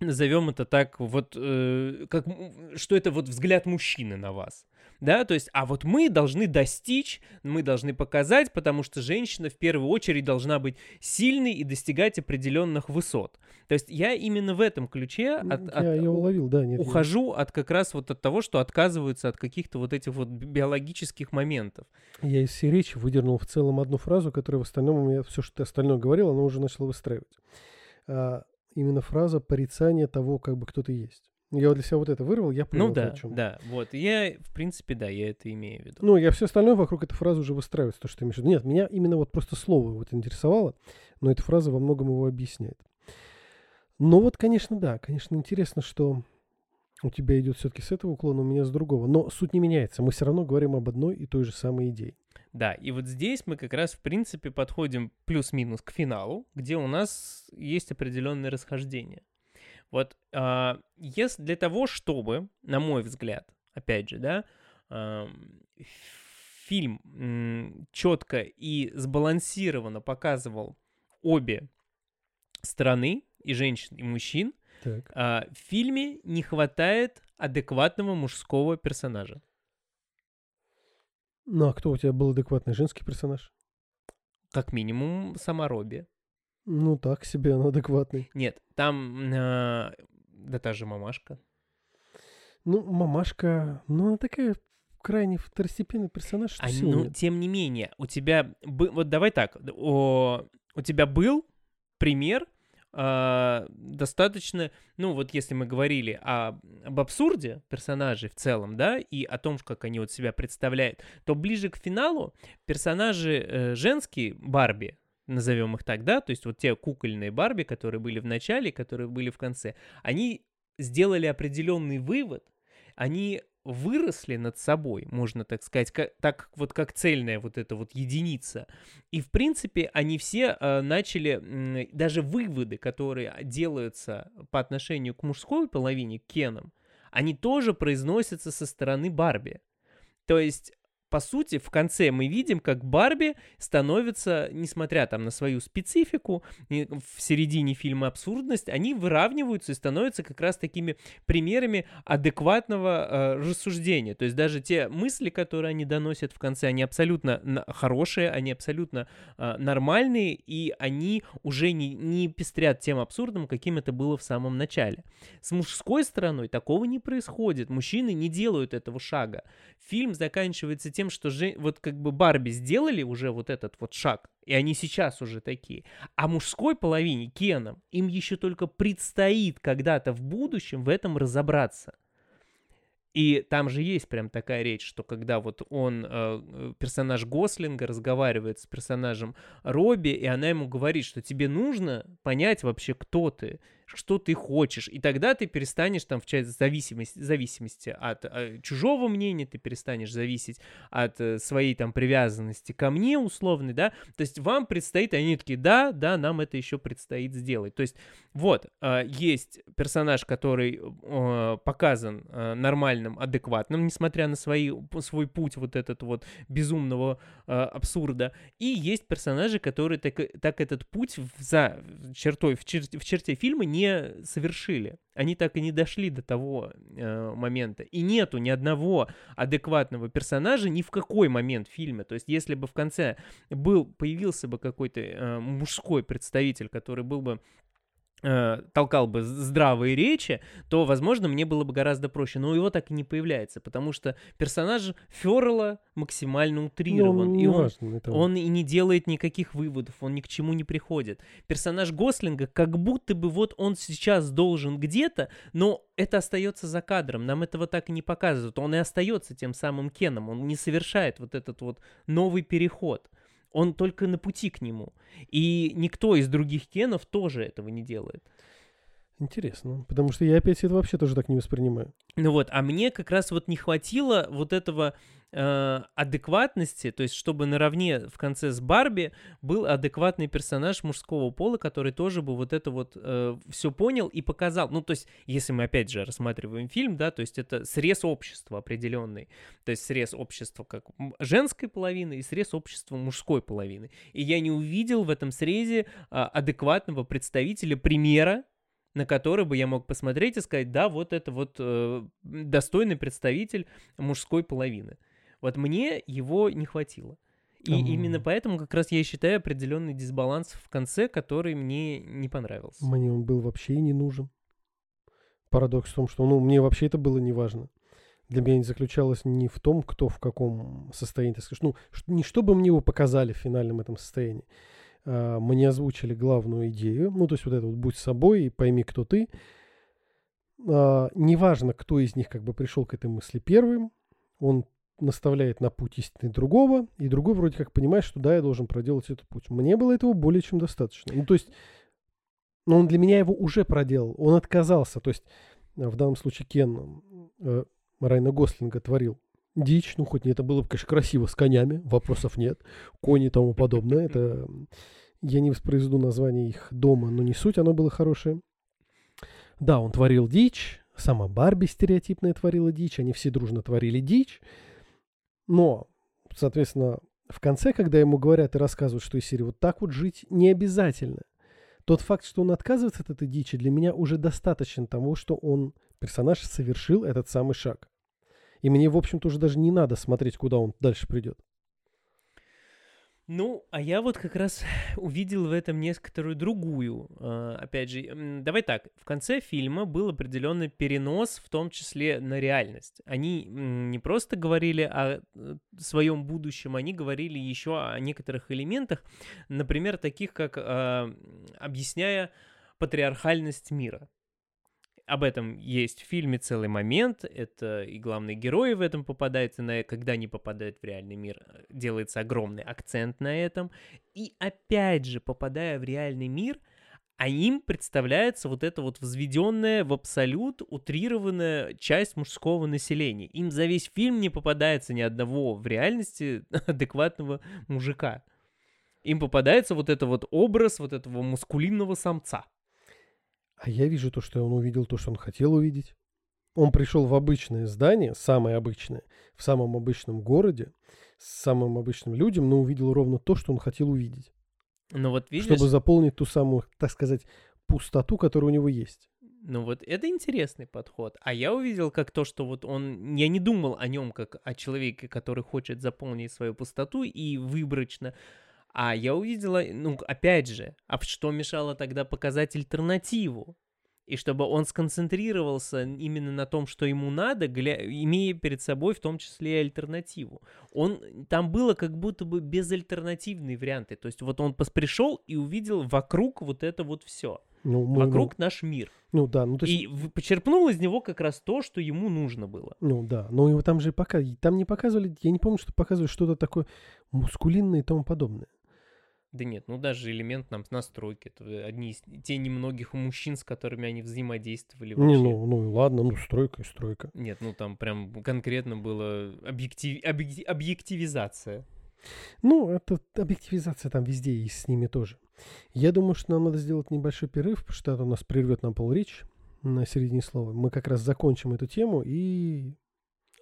назовем это так, вот, э, как, что это вот взгляд мужчины на вас. Да, то есть, а вот мы должны достичь, мы должны показать, потому что женщина в первую очередь должна быть сильной и достигать определенных высот. То есть я именно в этом ключе от, я, от, я уловил, да, нет, ухожу я... от как раз вот от того, что отказываются от каких-то вот этих вот биологических моментов. Я из всей речи выдернул в целом одну фразу, которая в остальном у меня все, что ты остальное говорил, она уже начала выстраивать. А, именно фраза порицания того, как бы кто ты есть. Я для себя вот это вырвал, я понял, Ну да, о чем. да, вот. Я, в принципе, да, я это имею в виду. Ну, я все остальное вокруг этой фразы уже выстраивается, то, что ты имеешь в виду. Нет, меня именно вот просто слово вот интересовало, но эта фраза во многом его объясняет. Но вот, конечно, да, конечно, интересно, что У тебя идет все-таки с этого уклона, у меня с другого. Но суть не меняется. Мы все равно говорим об одной и той же самой идее. Да, и вот здесь мы как раз, в принципе, подходим плюс-минус к финалу, где у нас есть определенные расхождения. Вот э, если для того, чтобы, на мой взгляд, опять же, да, э, фильм э, четко и сбалансированно показывал обе стороны, и женщин, и мужчин, Так. а, в фильме не хватает адекватного мужского персонажа. Ну, а кто у тебя был адекватный женский персонаж? Как минимум, сама Робби. Ну, так себе, он адекватный. Нет, там... а, да та же мамашка. Ну, мамашка, ну, она такая крайне второстепенный персонаж, что А, ну, нет. тем не менее, у тебя... бы- Вот давай так. о, у тебя был пример а, достаточно... Ну, вот если мы говорили о- об абсурде персонажей в целом, да, и о том, как они вот себя представляют, то ближе к финалу персонажи э, женские, Барби, назовем их так, да, то есть вот те кукольные Барби, которые были в начале, которые были в конце, они сделали определенный вывод, они выросли над собой, можно так сказать, ка- так вот как цельная вот эта вот единица. И в принципе они все э, начали м, даже выводы, которые делаются по отношению к мужской половине, к Кенам, они тоже произносятся со стороны Барби. То есть по сути, в конце мы видим, как Барби становится, несмотря там на свою специфику, в середине фильма абсурдность, они выравниваются и становятся как раз такими примерами адекватного э, рассуждения. То есть даже те мысли, которые они доносят в конце, они абсолютно хорошие, они абсолютно э, нормальные, и они уже не, не пестрят тем абсурдом, каким это было в самом начале. С мужской стороной такого не происходит. Мужчины не делают этого шага. Фильм заканчивается тем, что же, вот как бы Барби сделали уже вот этот вот шаг, и они сейчас уже такие. А мужской половине, Кенам, им еще только предстоит когда-то в будущем в этом разобраться. И там же есть прям такая речь, что когда вот он, э, э, персонаж Гослинга, разговаривает с персонажем Робби, и она ему говорит, что тебе нужно понять вообще, кто ты, что ты хочешь, и тогда ты перестанешь там в зависимости, зависимости от э, чужого мнения, ты перестанешь зависеть от э, своей там привязанности ко мне условной, да, то есть вам предстоит, они такие, да, да, нам это еще предстоит сделать, то есть вот, э, есть персонаж, который показан нормальным, адекватным, несмотря на свои, свой путь вот этот вот безумного абсурда, и есть персонажи, которые так, так этот путь за чертой, в, чер- в черте фильма не совершили. Они так и не дошли до того э, момента. И нету ни одного адекватного персонажа ни в какой момент в фильме. То есть, если бы в конце был, появился бы какой-то э, мужской представитель, который был бы э, толкал бы здравые речи, то, возможно, мне было бы гораздо проще. Но его так и не появляется, потому что персонаж Феррелла максимально утрирован. Ну, и он это- он и не делает никаких выводов, он ни к чему не приходит. Персонаж Гослинга, как будто бы вот он сейчас должен где-то, но это остается за кадром, нам этого так и не показывают. Он и остается тем самым Кеном, он не совершает вот этот вот новый переход. Он только на пути к нему. И никто из других Кенов тоже этого не делает. Интересно, потому что я опять это вообще тоже так не воспринимаю. Ну вот, а мне как раз вот не хватило вот этого э, адекватности, то есть чтобы наравне в конце с Барби был адекватный персонаж мужского пола, который тоже бы вот это вот все понял и показал. Ну то есть, если мы опять же рассматриваем фильм, да, то есть это срез общества определенный, то есть срез общества как женской половины и срез общества мужской половины. И я не увидел в этом срезе а, адекватного представителя примера на который бы я мог посмотреть и сказать, да, вот это вот э, достойный представитель мужской половины. Вот мне его не хватило. И Ам. именно поэтому как раз я считаю определенный дисбаланс в конце, который мне не понравился. Мне он был вообще и не нужен. Парадокс в том, что ну, мне вообще это было не важно. Для меня не заключалось не в том, кто в каком состоянии, так сказать. Ну, не чтобы мне его показали в финальном этом состоянии. А, Мне озвучили главную идею. Ну, то есть вот это вот «будь собой и пойми, кто ты». А, Неважно, кто из них как бы пришел к этой мысли первым. Он наставляет на путь истины другого, и другой вроде как понимает, что да, я должен проделать этот путь. Мне было этого более чем достаточно. Ну, то есть но он для меня его уже проделал. Он отказался. То есть в данном случае Кен э, Райна Гослинга творил дичь, ну хоть не это было бы, конечно, красиво с конями, вопросов нет, кони и тому подобное, это я не воспроизведу название их дома, но не суть, оно было хорошее. Да, он творил дичь, сама Барби стереотипная творила дичь, они все дружно творили дичь, но, соответственно, в конце, когда ему говорят и рассказывают, что из серии вот так вот жить не обязательно. Тот факт, что он отказывается от этой дичи, для меня уже достаточно того, что он, персонаж, совершил этот самый шаг. И мне, в общем-то, уже даже не надо смотреть, куда он дальше придет. Ну, а я вот как раз увидел в этом некоторую другую. Э, опять же, давай так, в конце фильма был определенный перенос, в том числе на реальность. Они не просто говорили о э, своем будущем, они говорили еще о некоторых элементах, например, таких как э, объясняя патриархальность мира об этом есть в фильме целый момент. Это и главный герой в этом попадает, и на, когда не попадает в реальный мир, делается огромный акцент на этом. И опять же, попадая в реальный мир, а им представляется вот эта вот взведенная в абсолют утрированная часть мужского населения. Им за весь фильм не попадается ни одного в реальности адекватного мужика. Им попадается вот это вот образ вот этого мускулинного самца. А я вижу то, что он увидел то, что он хотел увидеть. Он пришел в обычное здание, самое обычное, в самом обычном городе, с самым обычным людям, но увидел ровно то, что он хотел увидеть. Ну вот видишь... Чтобы заполнить ту самую, так сказать, пустоту, которая у него есть. Ну вот это интересный подход. А я увидел как то, что вот он... Я не думал о нем как о человеке, который хочет заполнить свою пустоту и выборочно а я увидела, ну, опять же, а что мешало тогда показать альтернативу? И чтобы он сконцентрировался именно на том, что ему надо, гля... имея перед собой в том числе и альтернативу. Он... Там было как будто бы безальтернативные варианты. То есть вот он пришел и увидел вокруг вот это вот все. Ну, мы, вокруг ну, наш мир. Ну да, ну то есть... И почерпнул из него как раз то, что ему нужно было. Ну да, но его там же пока, там не показывали, я не помню, что показывали что-то такое мускулинное и тому подобное. Да нет, ну даже элемент нам настройки. Это одни из те немногих мужчин, с которыми они взаимодействовали вообще. Не, ну, ну ладно, ну стройка и стройка. Нет, ну там прям конкретно было объектив, объектив, объективизация. Ну, это объективизация там везде и с ними тоже. Я думаю, что нам надо сделать небольшой перерыв, потому что это у нас прервет нам полречь на середине слова. Мы как раз закончим эту тему и...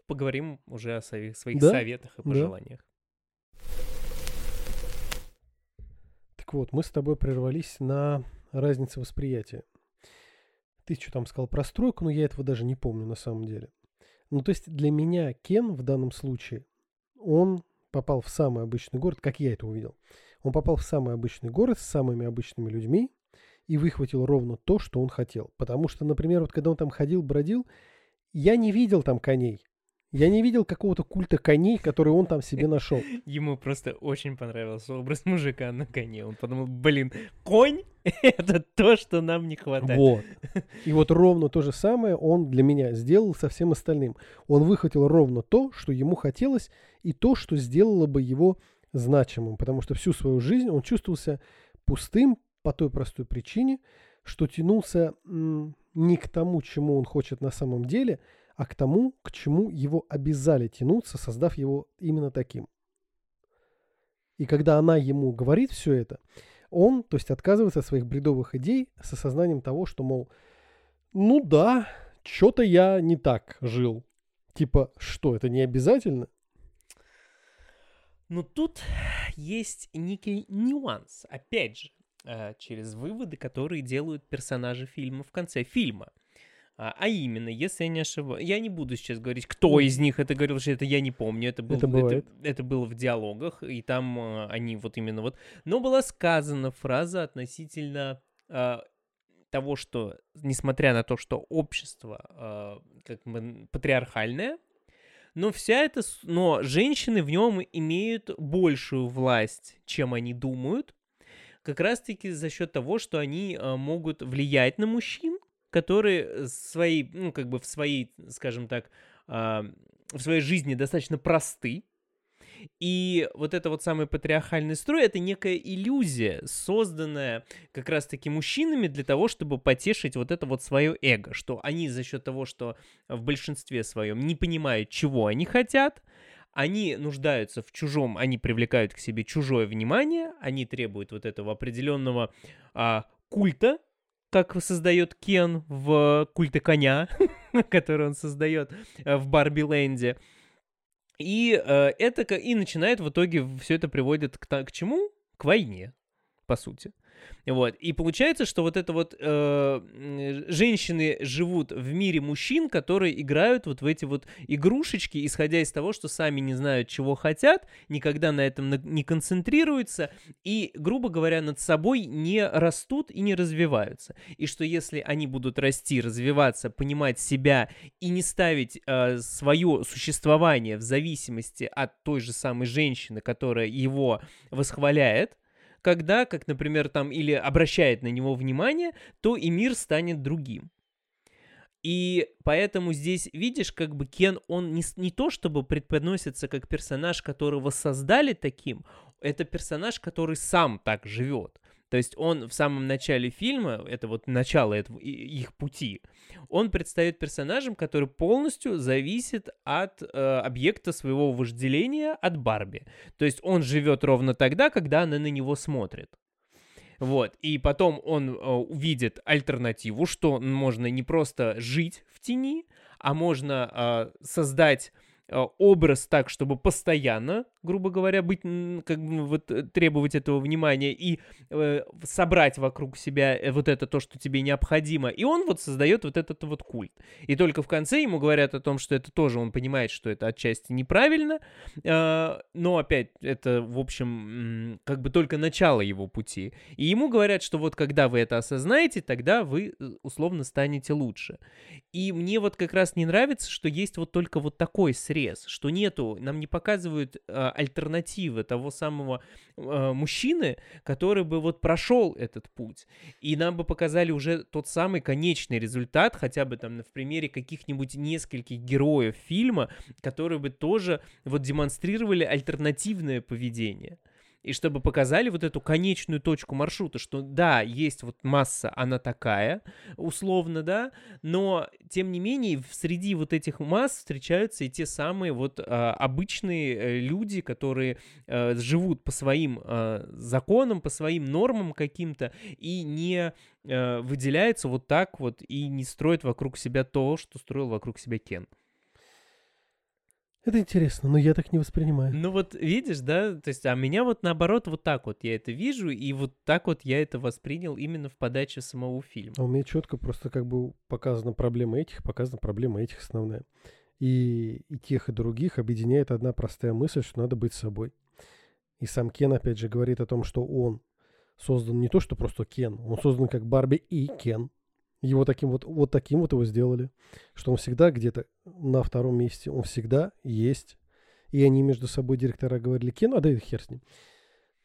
Поговорим уже о своих, своих да? советах и пожеланиях. Да. Вот, мы с тобой прервались на разнице восприятия. Ты что там сказал про стройку, но я этого даже не помню на самом деле. Ну, то есть для меня Кен в данном случае, он попал в самый обычный город, как я это увидел. Он попал в самый обычный город с самыми обычными людьми и выхватил ровно то, что он хотел. Потому что, например, вот когда он там ходил, бродил, я не видел там коней. Я не видел какого-то культа коней, который он там себе нашел. Ему просто очень понравился образ мужика на коне. Он подумал, блин, конь — это то, что нам не хватает. Вот. И вот ровно то же самое он для меня сделал со всем остальным. Он выхватил ровно то, что ему хотелось, и то, что сделало бы его значимым. Потому что всю свою жизнь он чувствовался пустым по той простой причине, что тянулся не к тому, чему он хочет на самом деле — а к тому, к чему его обязали тянуться, создав его именно таким. И когда она ему говорит все это, он, то есть отказывается от своих бредовых идей с осознанием того, что, мол, ну да, что-то я не так жил. Типа, что, это не обязательно? Ну тут есть некий нюанс, опять же, э, через выводы, которые делают персонажи фильма в конце фильма – а, а именно, если я не ошибаюсь, я не буду сейчас говорить, кто из них это говорил, что это я не помню, это, был, это, бывает. это, это было в диалогах, и там а, они вот именно вот... Но была сказана фраза относительно а, того, что, несмотря на то, что общество а, как бы патриархальное, но вся эта... Но женщины в нем имеют большую власть, чем они думают, как раз-таки за счет того, что они а, могут влиять на мужчин, которые свои, ну, как бы в своей, скажем так, э, в своей жизни достаточно просты, И вот это вот самый патриархальный строй — это некая иллюзия, созданная как раз-таки мужчинами для того, чтобы потешить вот это вот свое эго, что они за счет того, что в большинстве своем не понимают, чего они хотят, они нуждаются в чужом, они привлекают к себе чужое внимание, они требуют вот этого определенного а, культа, как создает Кен в культе коня, который он создает э, в Барби Лэнде. И э, это и начинает в итоге все это приводит к, к чему? К войне, по сути. Вот. И получается, что вот это вот э, женщины живут в мире мужчин, которые играют вот в эти вот игрушечки, исходя из того, что сами не знают, чего хотят, никогда на этом не концентрируются и, грубо говоря, над собой не растут и не развиваются. И что если они будут расти, развиваться, понимать себя и не ставить э, свое существование в зависимости от той же самой женщины, которая его восхваляет, когда, как, например, там, или обращает на него внимание, то и мир станет другим. И поэтому здесь, видишь, как бы Кен, он не, не то чтобы предпоносится как персонаж, которого создали таким, это персонаж, который сам так живет. То есть он в самом начале фильма, это вот начало этого, их пути, он предстает персонажем, который полностью зависит от э, объекта своего вожделения, от Барби. То есть он живет ровно тогда, когда она на него смотрит. Вот, и потом он э, увидит альтернативу, что можно не просто жить в тени, а можно э, создать образ так, чтобы постоянно грубо говоря, быть, как бы вот э, требовать этого внимания и э, собрать вокруг себя э, вот это то, что тебе необходимо. И он вот создает вот этот вот культ. И только в конце ему говорят о том, что это тоже он понимает, что это отчасти неправильно, э, но опять это, в общем, как бы только начало его пути. И ему говорят, что вот когда вы это осознаете, тогда вы э, условно станете лучше. И мне вот как раз не нравится, что есть вот только вот такой срез, что нету, нам не показывают э, альтернативы того самого э, мужчины, который бы вот прошел этот путь. И нам бы показали уже тот самый конечный результат, хотя бы там в примере каких-нибудь нескольких героев фильма, которые бы тоже вот демонстрировали альтернативное поведение и чтобы показали вот эту конечную точку маршрута, что да, есть вот масса, она такая, условно, да, но тем не менее среди вот этих масс встречаются и те самые вот а, обычные э, люди, которые а, живут по своим а, законам, по своим нормам каким-то и не а, выделяются вот так вот и не строят вокруг себя то, что строил вокруг себя Кен. Это интересно, но я так не воспринимаю. Ну вот видишь, да, то есть, а меня вот наоборот вот так вот я это вижу, и вот так вот я это воспринял именно в подаче самого фильма. А у меня четко просто как бы показана проблема этих, показана проблема этих основная. И, и тех, и других объединяет одна простая мысль, что надо быть собой. И сам Кен, опять же, говорит о том, что он создан не то, что просто Кен, он создан как Барби и Кен. Его таким вот, вот таким вот его сделали, что он всегда где-то на втором месте, он всегда есть. И они между собой, директора, говорили, кино, а да хер с ним.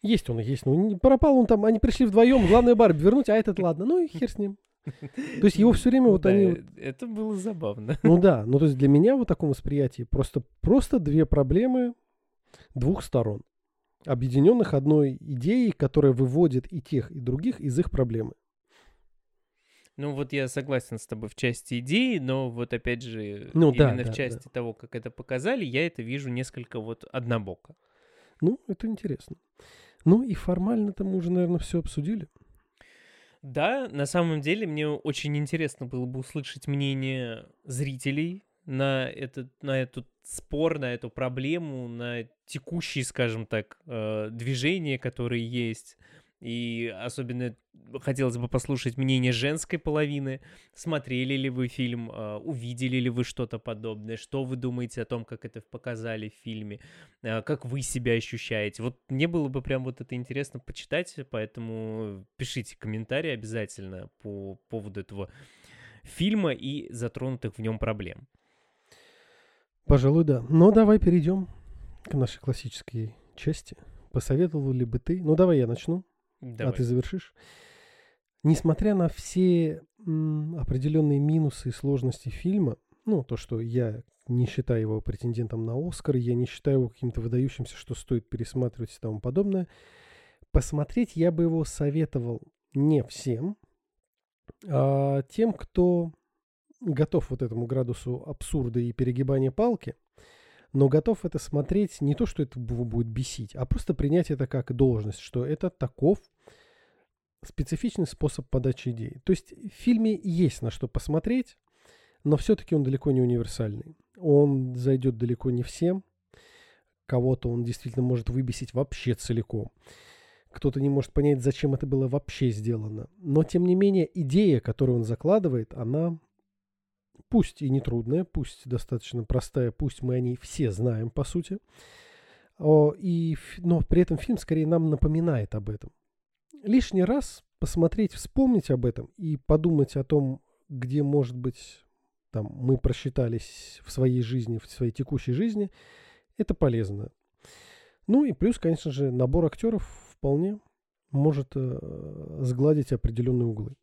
Есть он, есть, ну не пропал он там, они пришли вдвоем, главное Барби вернуть, а этот ладно, ну и хер с ним. То есть его все время вот да, они... Это было забавно. Ну да, ну то есть для меня в таком восприятии просто, просто две проблемы двух сторон, объединенных одной идеей, которая выводит и тех, и других из их проблемы. Ну вот я согласен с тобой в части идеи, но вот опять же ну, именно да, в да, части да. того, как это показали, я это вижу несколько вот однобоко. Ну, это интересно. Ну и формально-то мы уже, наверное, все обсудили. Да, на самом деле мне очень интересно было бы услышать мнение зрителей на этот, на этот спор, на эту проблему, на текущие, скажем так, э, движения, которые есть и особенно хотелось бы послушать мнение женской половины. Смотрели ли вы фильм, а, увидели ли вы что-то подобное, что вы думаете о том, как это показали в фильме, а, как вы себя ощущаете. Вот мне было бы прям вот это интересно почитать, поэтому пишите комментарии обязательно по поводу этого фильма и затронутых в нем проблем. Пожалуй, да. Но давай перейдем к нашей классической части. Посоветовал ли бы ты? Ну, давай я начну. Давай. А ты завершишь? Несмотря на все м, определенные минусы и сложности фильма, Ну, то, что я не считаю его претендентом на Оскар, я не считаю его каким-то выдающимся, что стоит пересматривать и тому подобное. Посмотреть я бы его советовал не всем, а тем, кто готов вот этому градусу абсурда и перегибания палки, но готов это смотреть не то, что это его будет бесить, а просто принять это как должность, что это таков специфичный способ подачи идей. То есть в фильме есть на что посмотреть, но все-таки он далеко не универсальный. Он зайдет далеко не всем. Кого-то он действительно может выбесить вообще целиком. Кто-то не может понять, зачем это было вообще сделано. Но, тем не менее, идея, которую он закладывает, она пусть и не трудная, пусть достаточно простая, пусть мы о ней все знаем, по сути. О, и, но при этом фильм скорее нам напоминает об этом. Лишний раз посмотреть, вспомнить об этом и подумать о том, где, может быть, там, мы просчитались в своей жизни, в своей текущей жизни, это полезно. Ну и плюс, конечно же, набор актеров вполне может э, сгладить определенные углы.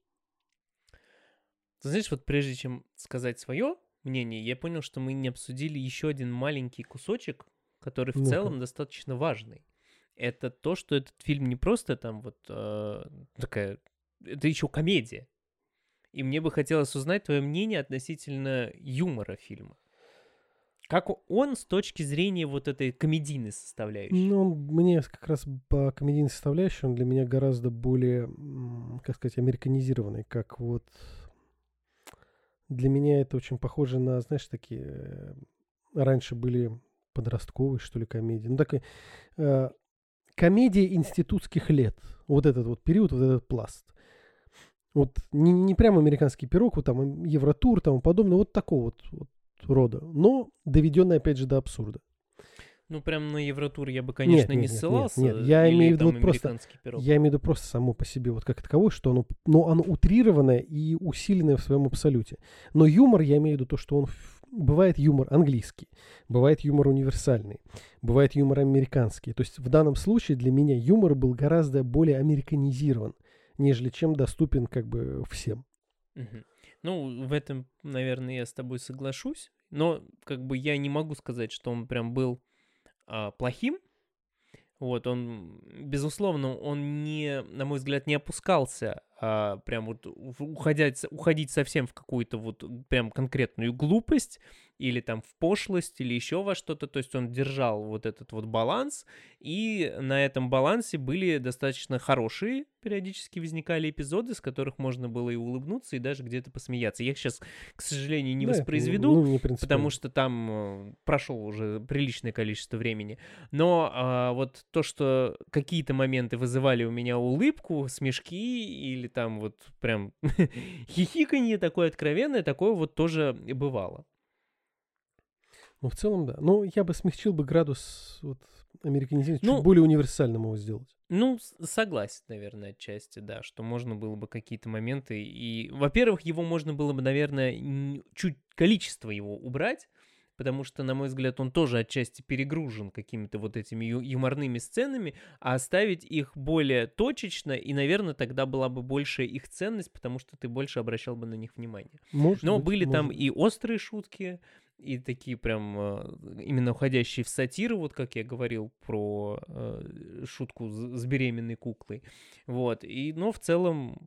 Ты знаешь, вот прежде чем сказать свое мнение, я понял, что мы не обсудили еще один маленький кусочек, который в ну целом достаточно важный. Это то, что этот фильм не просто там вот э, такая, это еще комедия. И мне бы хотелось узнать твое мнение относительно юмора фильма. Как он с точки зрения вот этой комедийной составляющей? Ну, мне как раз по комедийной составляющей он для меня гораздо более, как сказать, американизированный, как вот... Для меня это очень похоже на, знаешь, такие... Э, раньше были подростковые, что ли, комедии. Ну, такая э, комедия институтских лет. Вот этот вот период, вот этот пласт. Вот не, не прям американский пирог, вот там Евротур, тому подобное, вот такого вот, вот рода. Но доведенный, опять же, до абсурда. Ну, прям на Евротур я бы, конечно, нет, нет, не ссылался. Нет, нет, я имею в виду вот просто, пирог. я имею в виду просто само по себе вот как таковое, что оно, ну, оно утрированное и усиленное в своем абсолюте. Но юмор, я имею в виду то, что он бывает юмор английский, бывает юмор универсальный, бывает юмор американский. То есть в данном случае для меня юмор был гораздо более американизирован нежели чем доступен как бы всем. Угу. Ну, в этом, наверное, я с тобой соглашусь, но как бы я не могу сказать, что он прям был а, плохим. Вот, он, безусловно, он не, на мой взгляд, не опускался а, прям вот уходить, уходить совсем в какую-то вот прям конкретную глупость, или там в пошлость, или еще во что-то. То есть он держал вот этот вот баланс, и на этом балансе были достаточно хорошие, периодически возникали эпизоды, с которых можно было и улыбнуться, и даже где-то посмеяться. Я их сейчас, к сожалению, не да, воспроизведу, ну, не потому что там э, прошло уже приличное количество времени. Но а, вот то, что какие-то моменты вызывали у меня улыбку, смешки или или там вот прям хихиканье такое откровенное, такое вот тоже бывало. Ну, в целом, да. Ну, я бы смягчил бы градус вот, американизации, ну, чуть более универсальным его сделать. Ну, согласен, наверное, отчасти, да, что можно было бы какие-то моменты. И, во-первых, его можно было бы, наверное, чуть количество его убрать, потому что, на мой взгляд, он тоже отчасти перегружен какими-то вот этими ю- юморными сценами, а оставить их более точечно, и, наверное, тогда была бы большая их ценность, потому что ты больше обращал бы на них внимание. Может Но быть, были может. там и острые шутки, и такие прям э, именно уходящие в сатиру, вот как я говорил про э, шутку с, с беременной куклой. Вот. И, но в целом,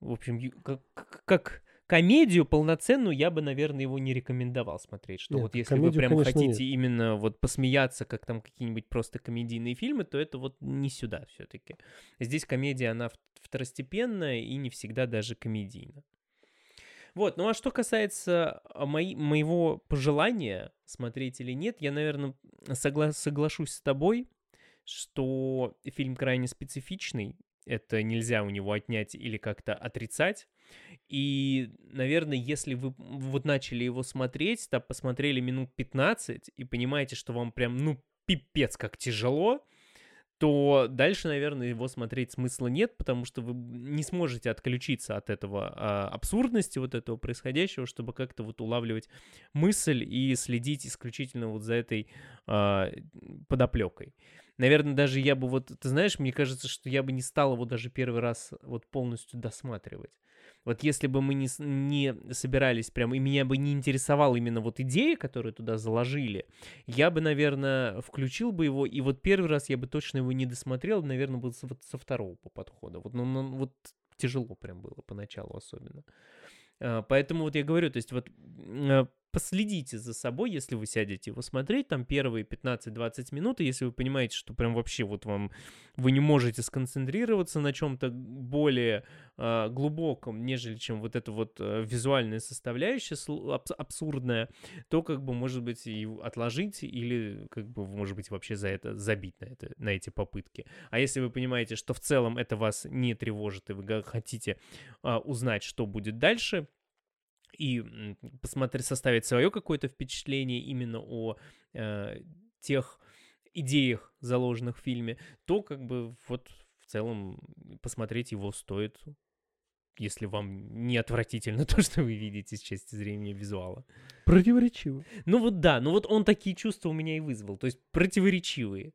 в общем, как, как комедию полноценную я бы, наверное, его не рекомендовал смотреть. Что нет, вот если комедию, вы прям конечно, хотите нет. именно вот посмеяться, как там какие-нибудь просто комедийные фильмы, то это вот не сюда все-таки. Здесь комедия, она второстепенная и не всегда даже комедийна. Вот, ну а что касается а, мои, моего пожелания, смотреть или нет, я, наверное, согла- соглашусь с тобой, что фильм крайне специфичный, это нельзя у него отнять или как-то отрицать. И, наверное, если вы вот начали его смотреть, там посмотрели минут 15 и понимаете, что вам прям, ну, пипец как тяжело, то дальше, наверное, его смотреть смысла нет, потому что вы не сможете отключиться от этого а, абсурдности вот этого происходящего, чтобы как-то вот улавливать мысль и следить исключительно вот за этой а, подоплекой. Наверное, даже я бы вот, ты знаешь, мне кажется, что я бы не стал его даже первый раз вот полностью досматривать. Вот если бы мы не, не собирались прям, и меня бы не интересовала именно вот идея, которую туда заложили, я бы, наверное, включил бы его, и вот первый раз я бы точно его не досмотрел, наверное, был со, со второго по подхода. Вот, ну, ну, вот тяжело прям было поначалу особенно. А, Поэтому вот я говорю, то есть вот а, последите за собой, если вы сядете его смотреть, там первые 15-20 минут, и если вы понимаете, что прям вообще вот вам, вы не можете сконцентрироваться на чем-то более а, глубоком, нежели чем вот эта вот а, визуальная составляющая абс- абсурдная, то как бы, может быть, и отложить или как бы, может быть, вообще за это забить на, это, на эти попытки. А если вы понимаете, что в целом это вас не тревожит, и вы хотите а, узнать, что будет дальше, и посмотреть, составить свое какое-то впечатление именно о э, тех идеях, заложенных в фильме, то как бы вот в целом посмотреть его стоит, если вам не отвратительно то, что вы видите с части зрения визуала. Противоречивый. Ну вот да, ну вот он такие чувства у меня и вызвал, то есть противоречивые.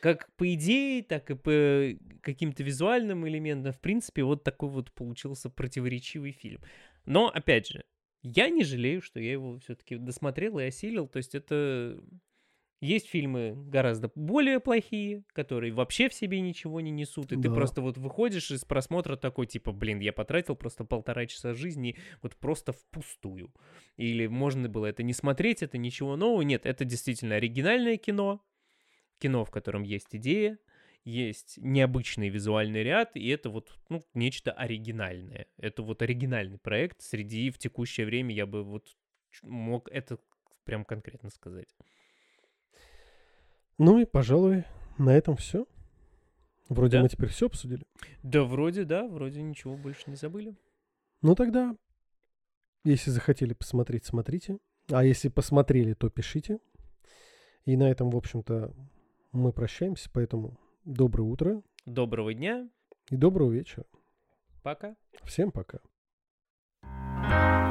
Как по идее, так и по каким-то визуальным элементам. В принципе, вот такой вот получился противоречивый фильм. Но, опять же, я не жалею, что я его все-таки досмотрел и осилил. То есть это... Есть фильмы гораздо более плохие, которые вообще в себе ничего не несут, и ты Да. просто вот выходишь из просмотра такой, типа, блин, я потратил просто полтора часа жизни вот просто впустую. Или можно было это не смотреть, это ничего нового. Нет, это действительно оригинальное кино, кино, в котором есть идея, есть необычный визуальный ряд, и это вот ну, нечто оригинальное. Это вот оригинальный проект среди в текущее время я бы вот мог это прям конкретно сказать. Ну и, пожалуй, на этом все. Вроде Да. мы теперь все обсудили. Да, вроде, да, вроде ничего больше не забыли. Ну тогда, если захотели посмотреть, смотрите. А если посмотрели, то пишите. И на этом, в общем-то, мы прощаемся. Поэтому доброе утро Доброго дня, и доброго вечера. пока. Всем пока. thank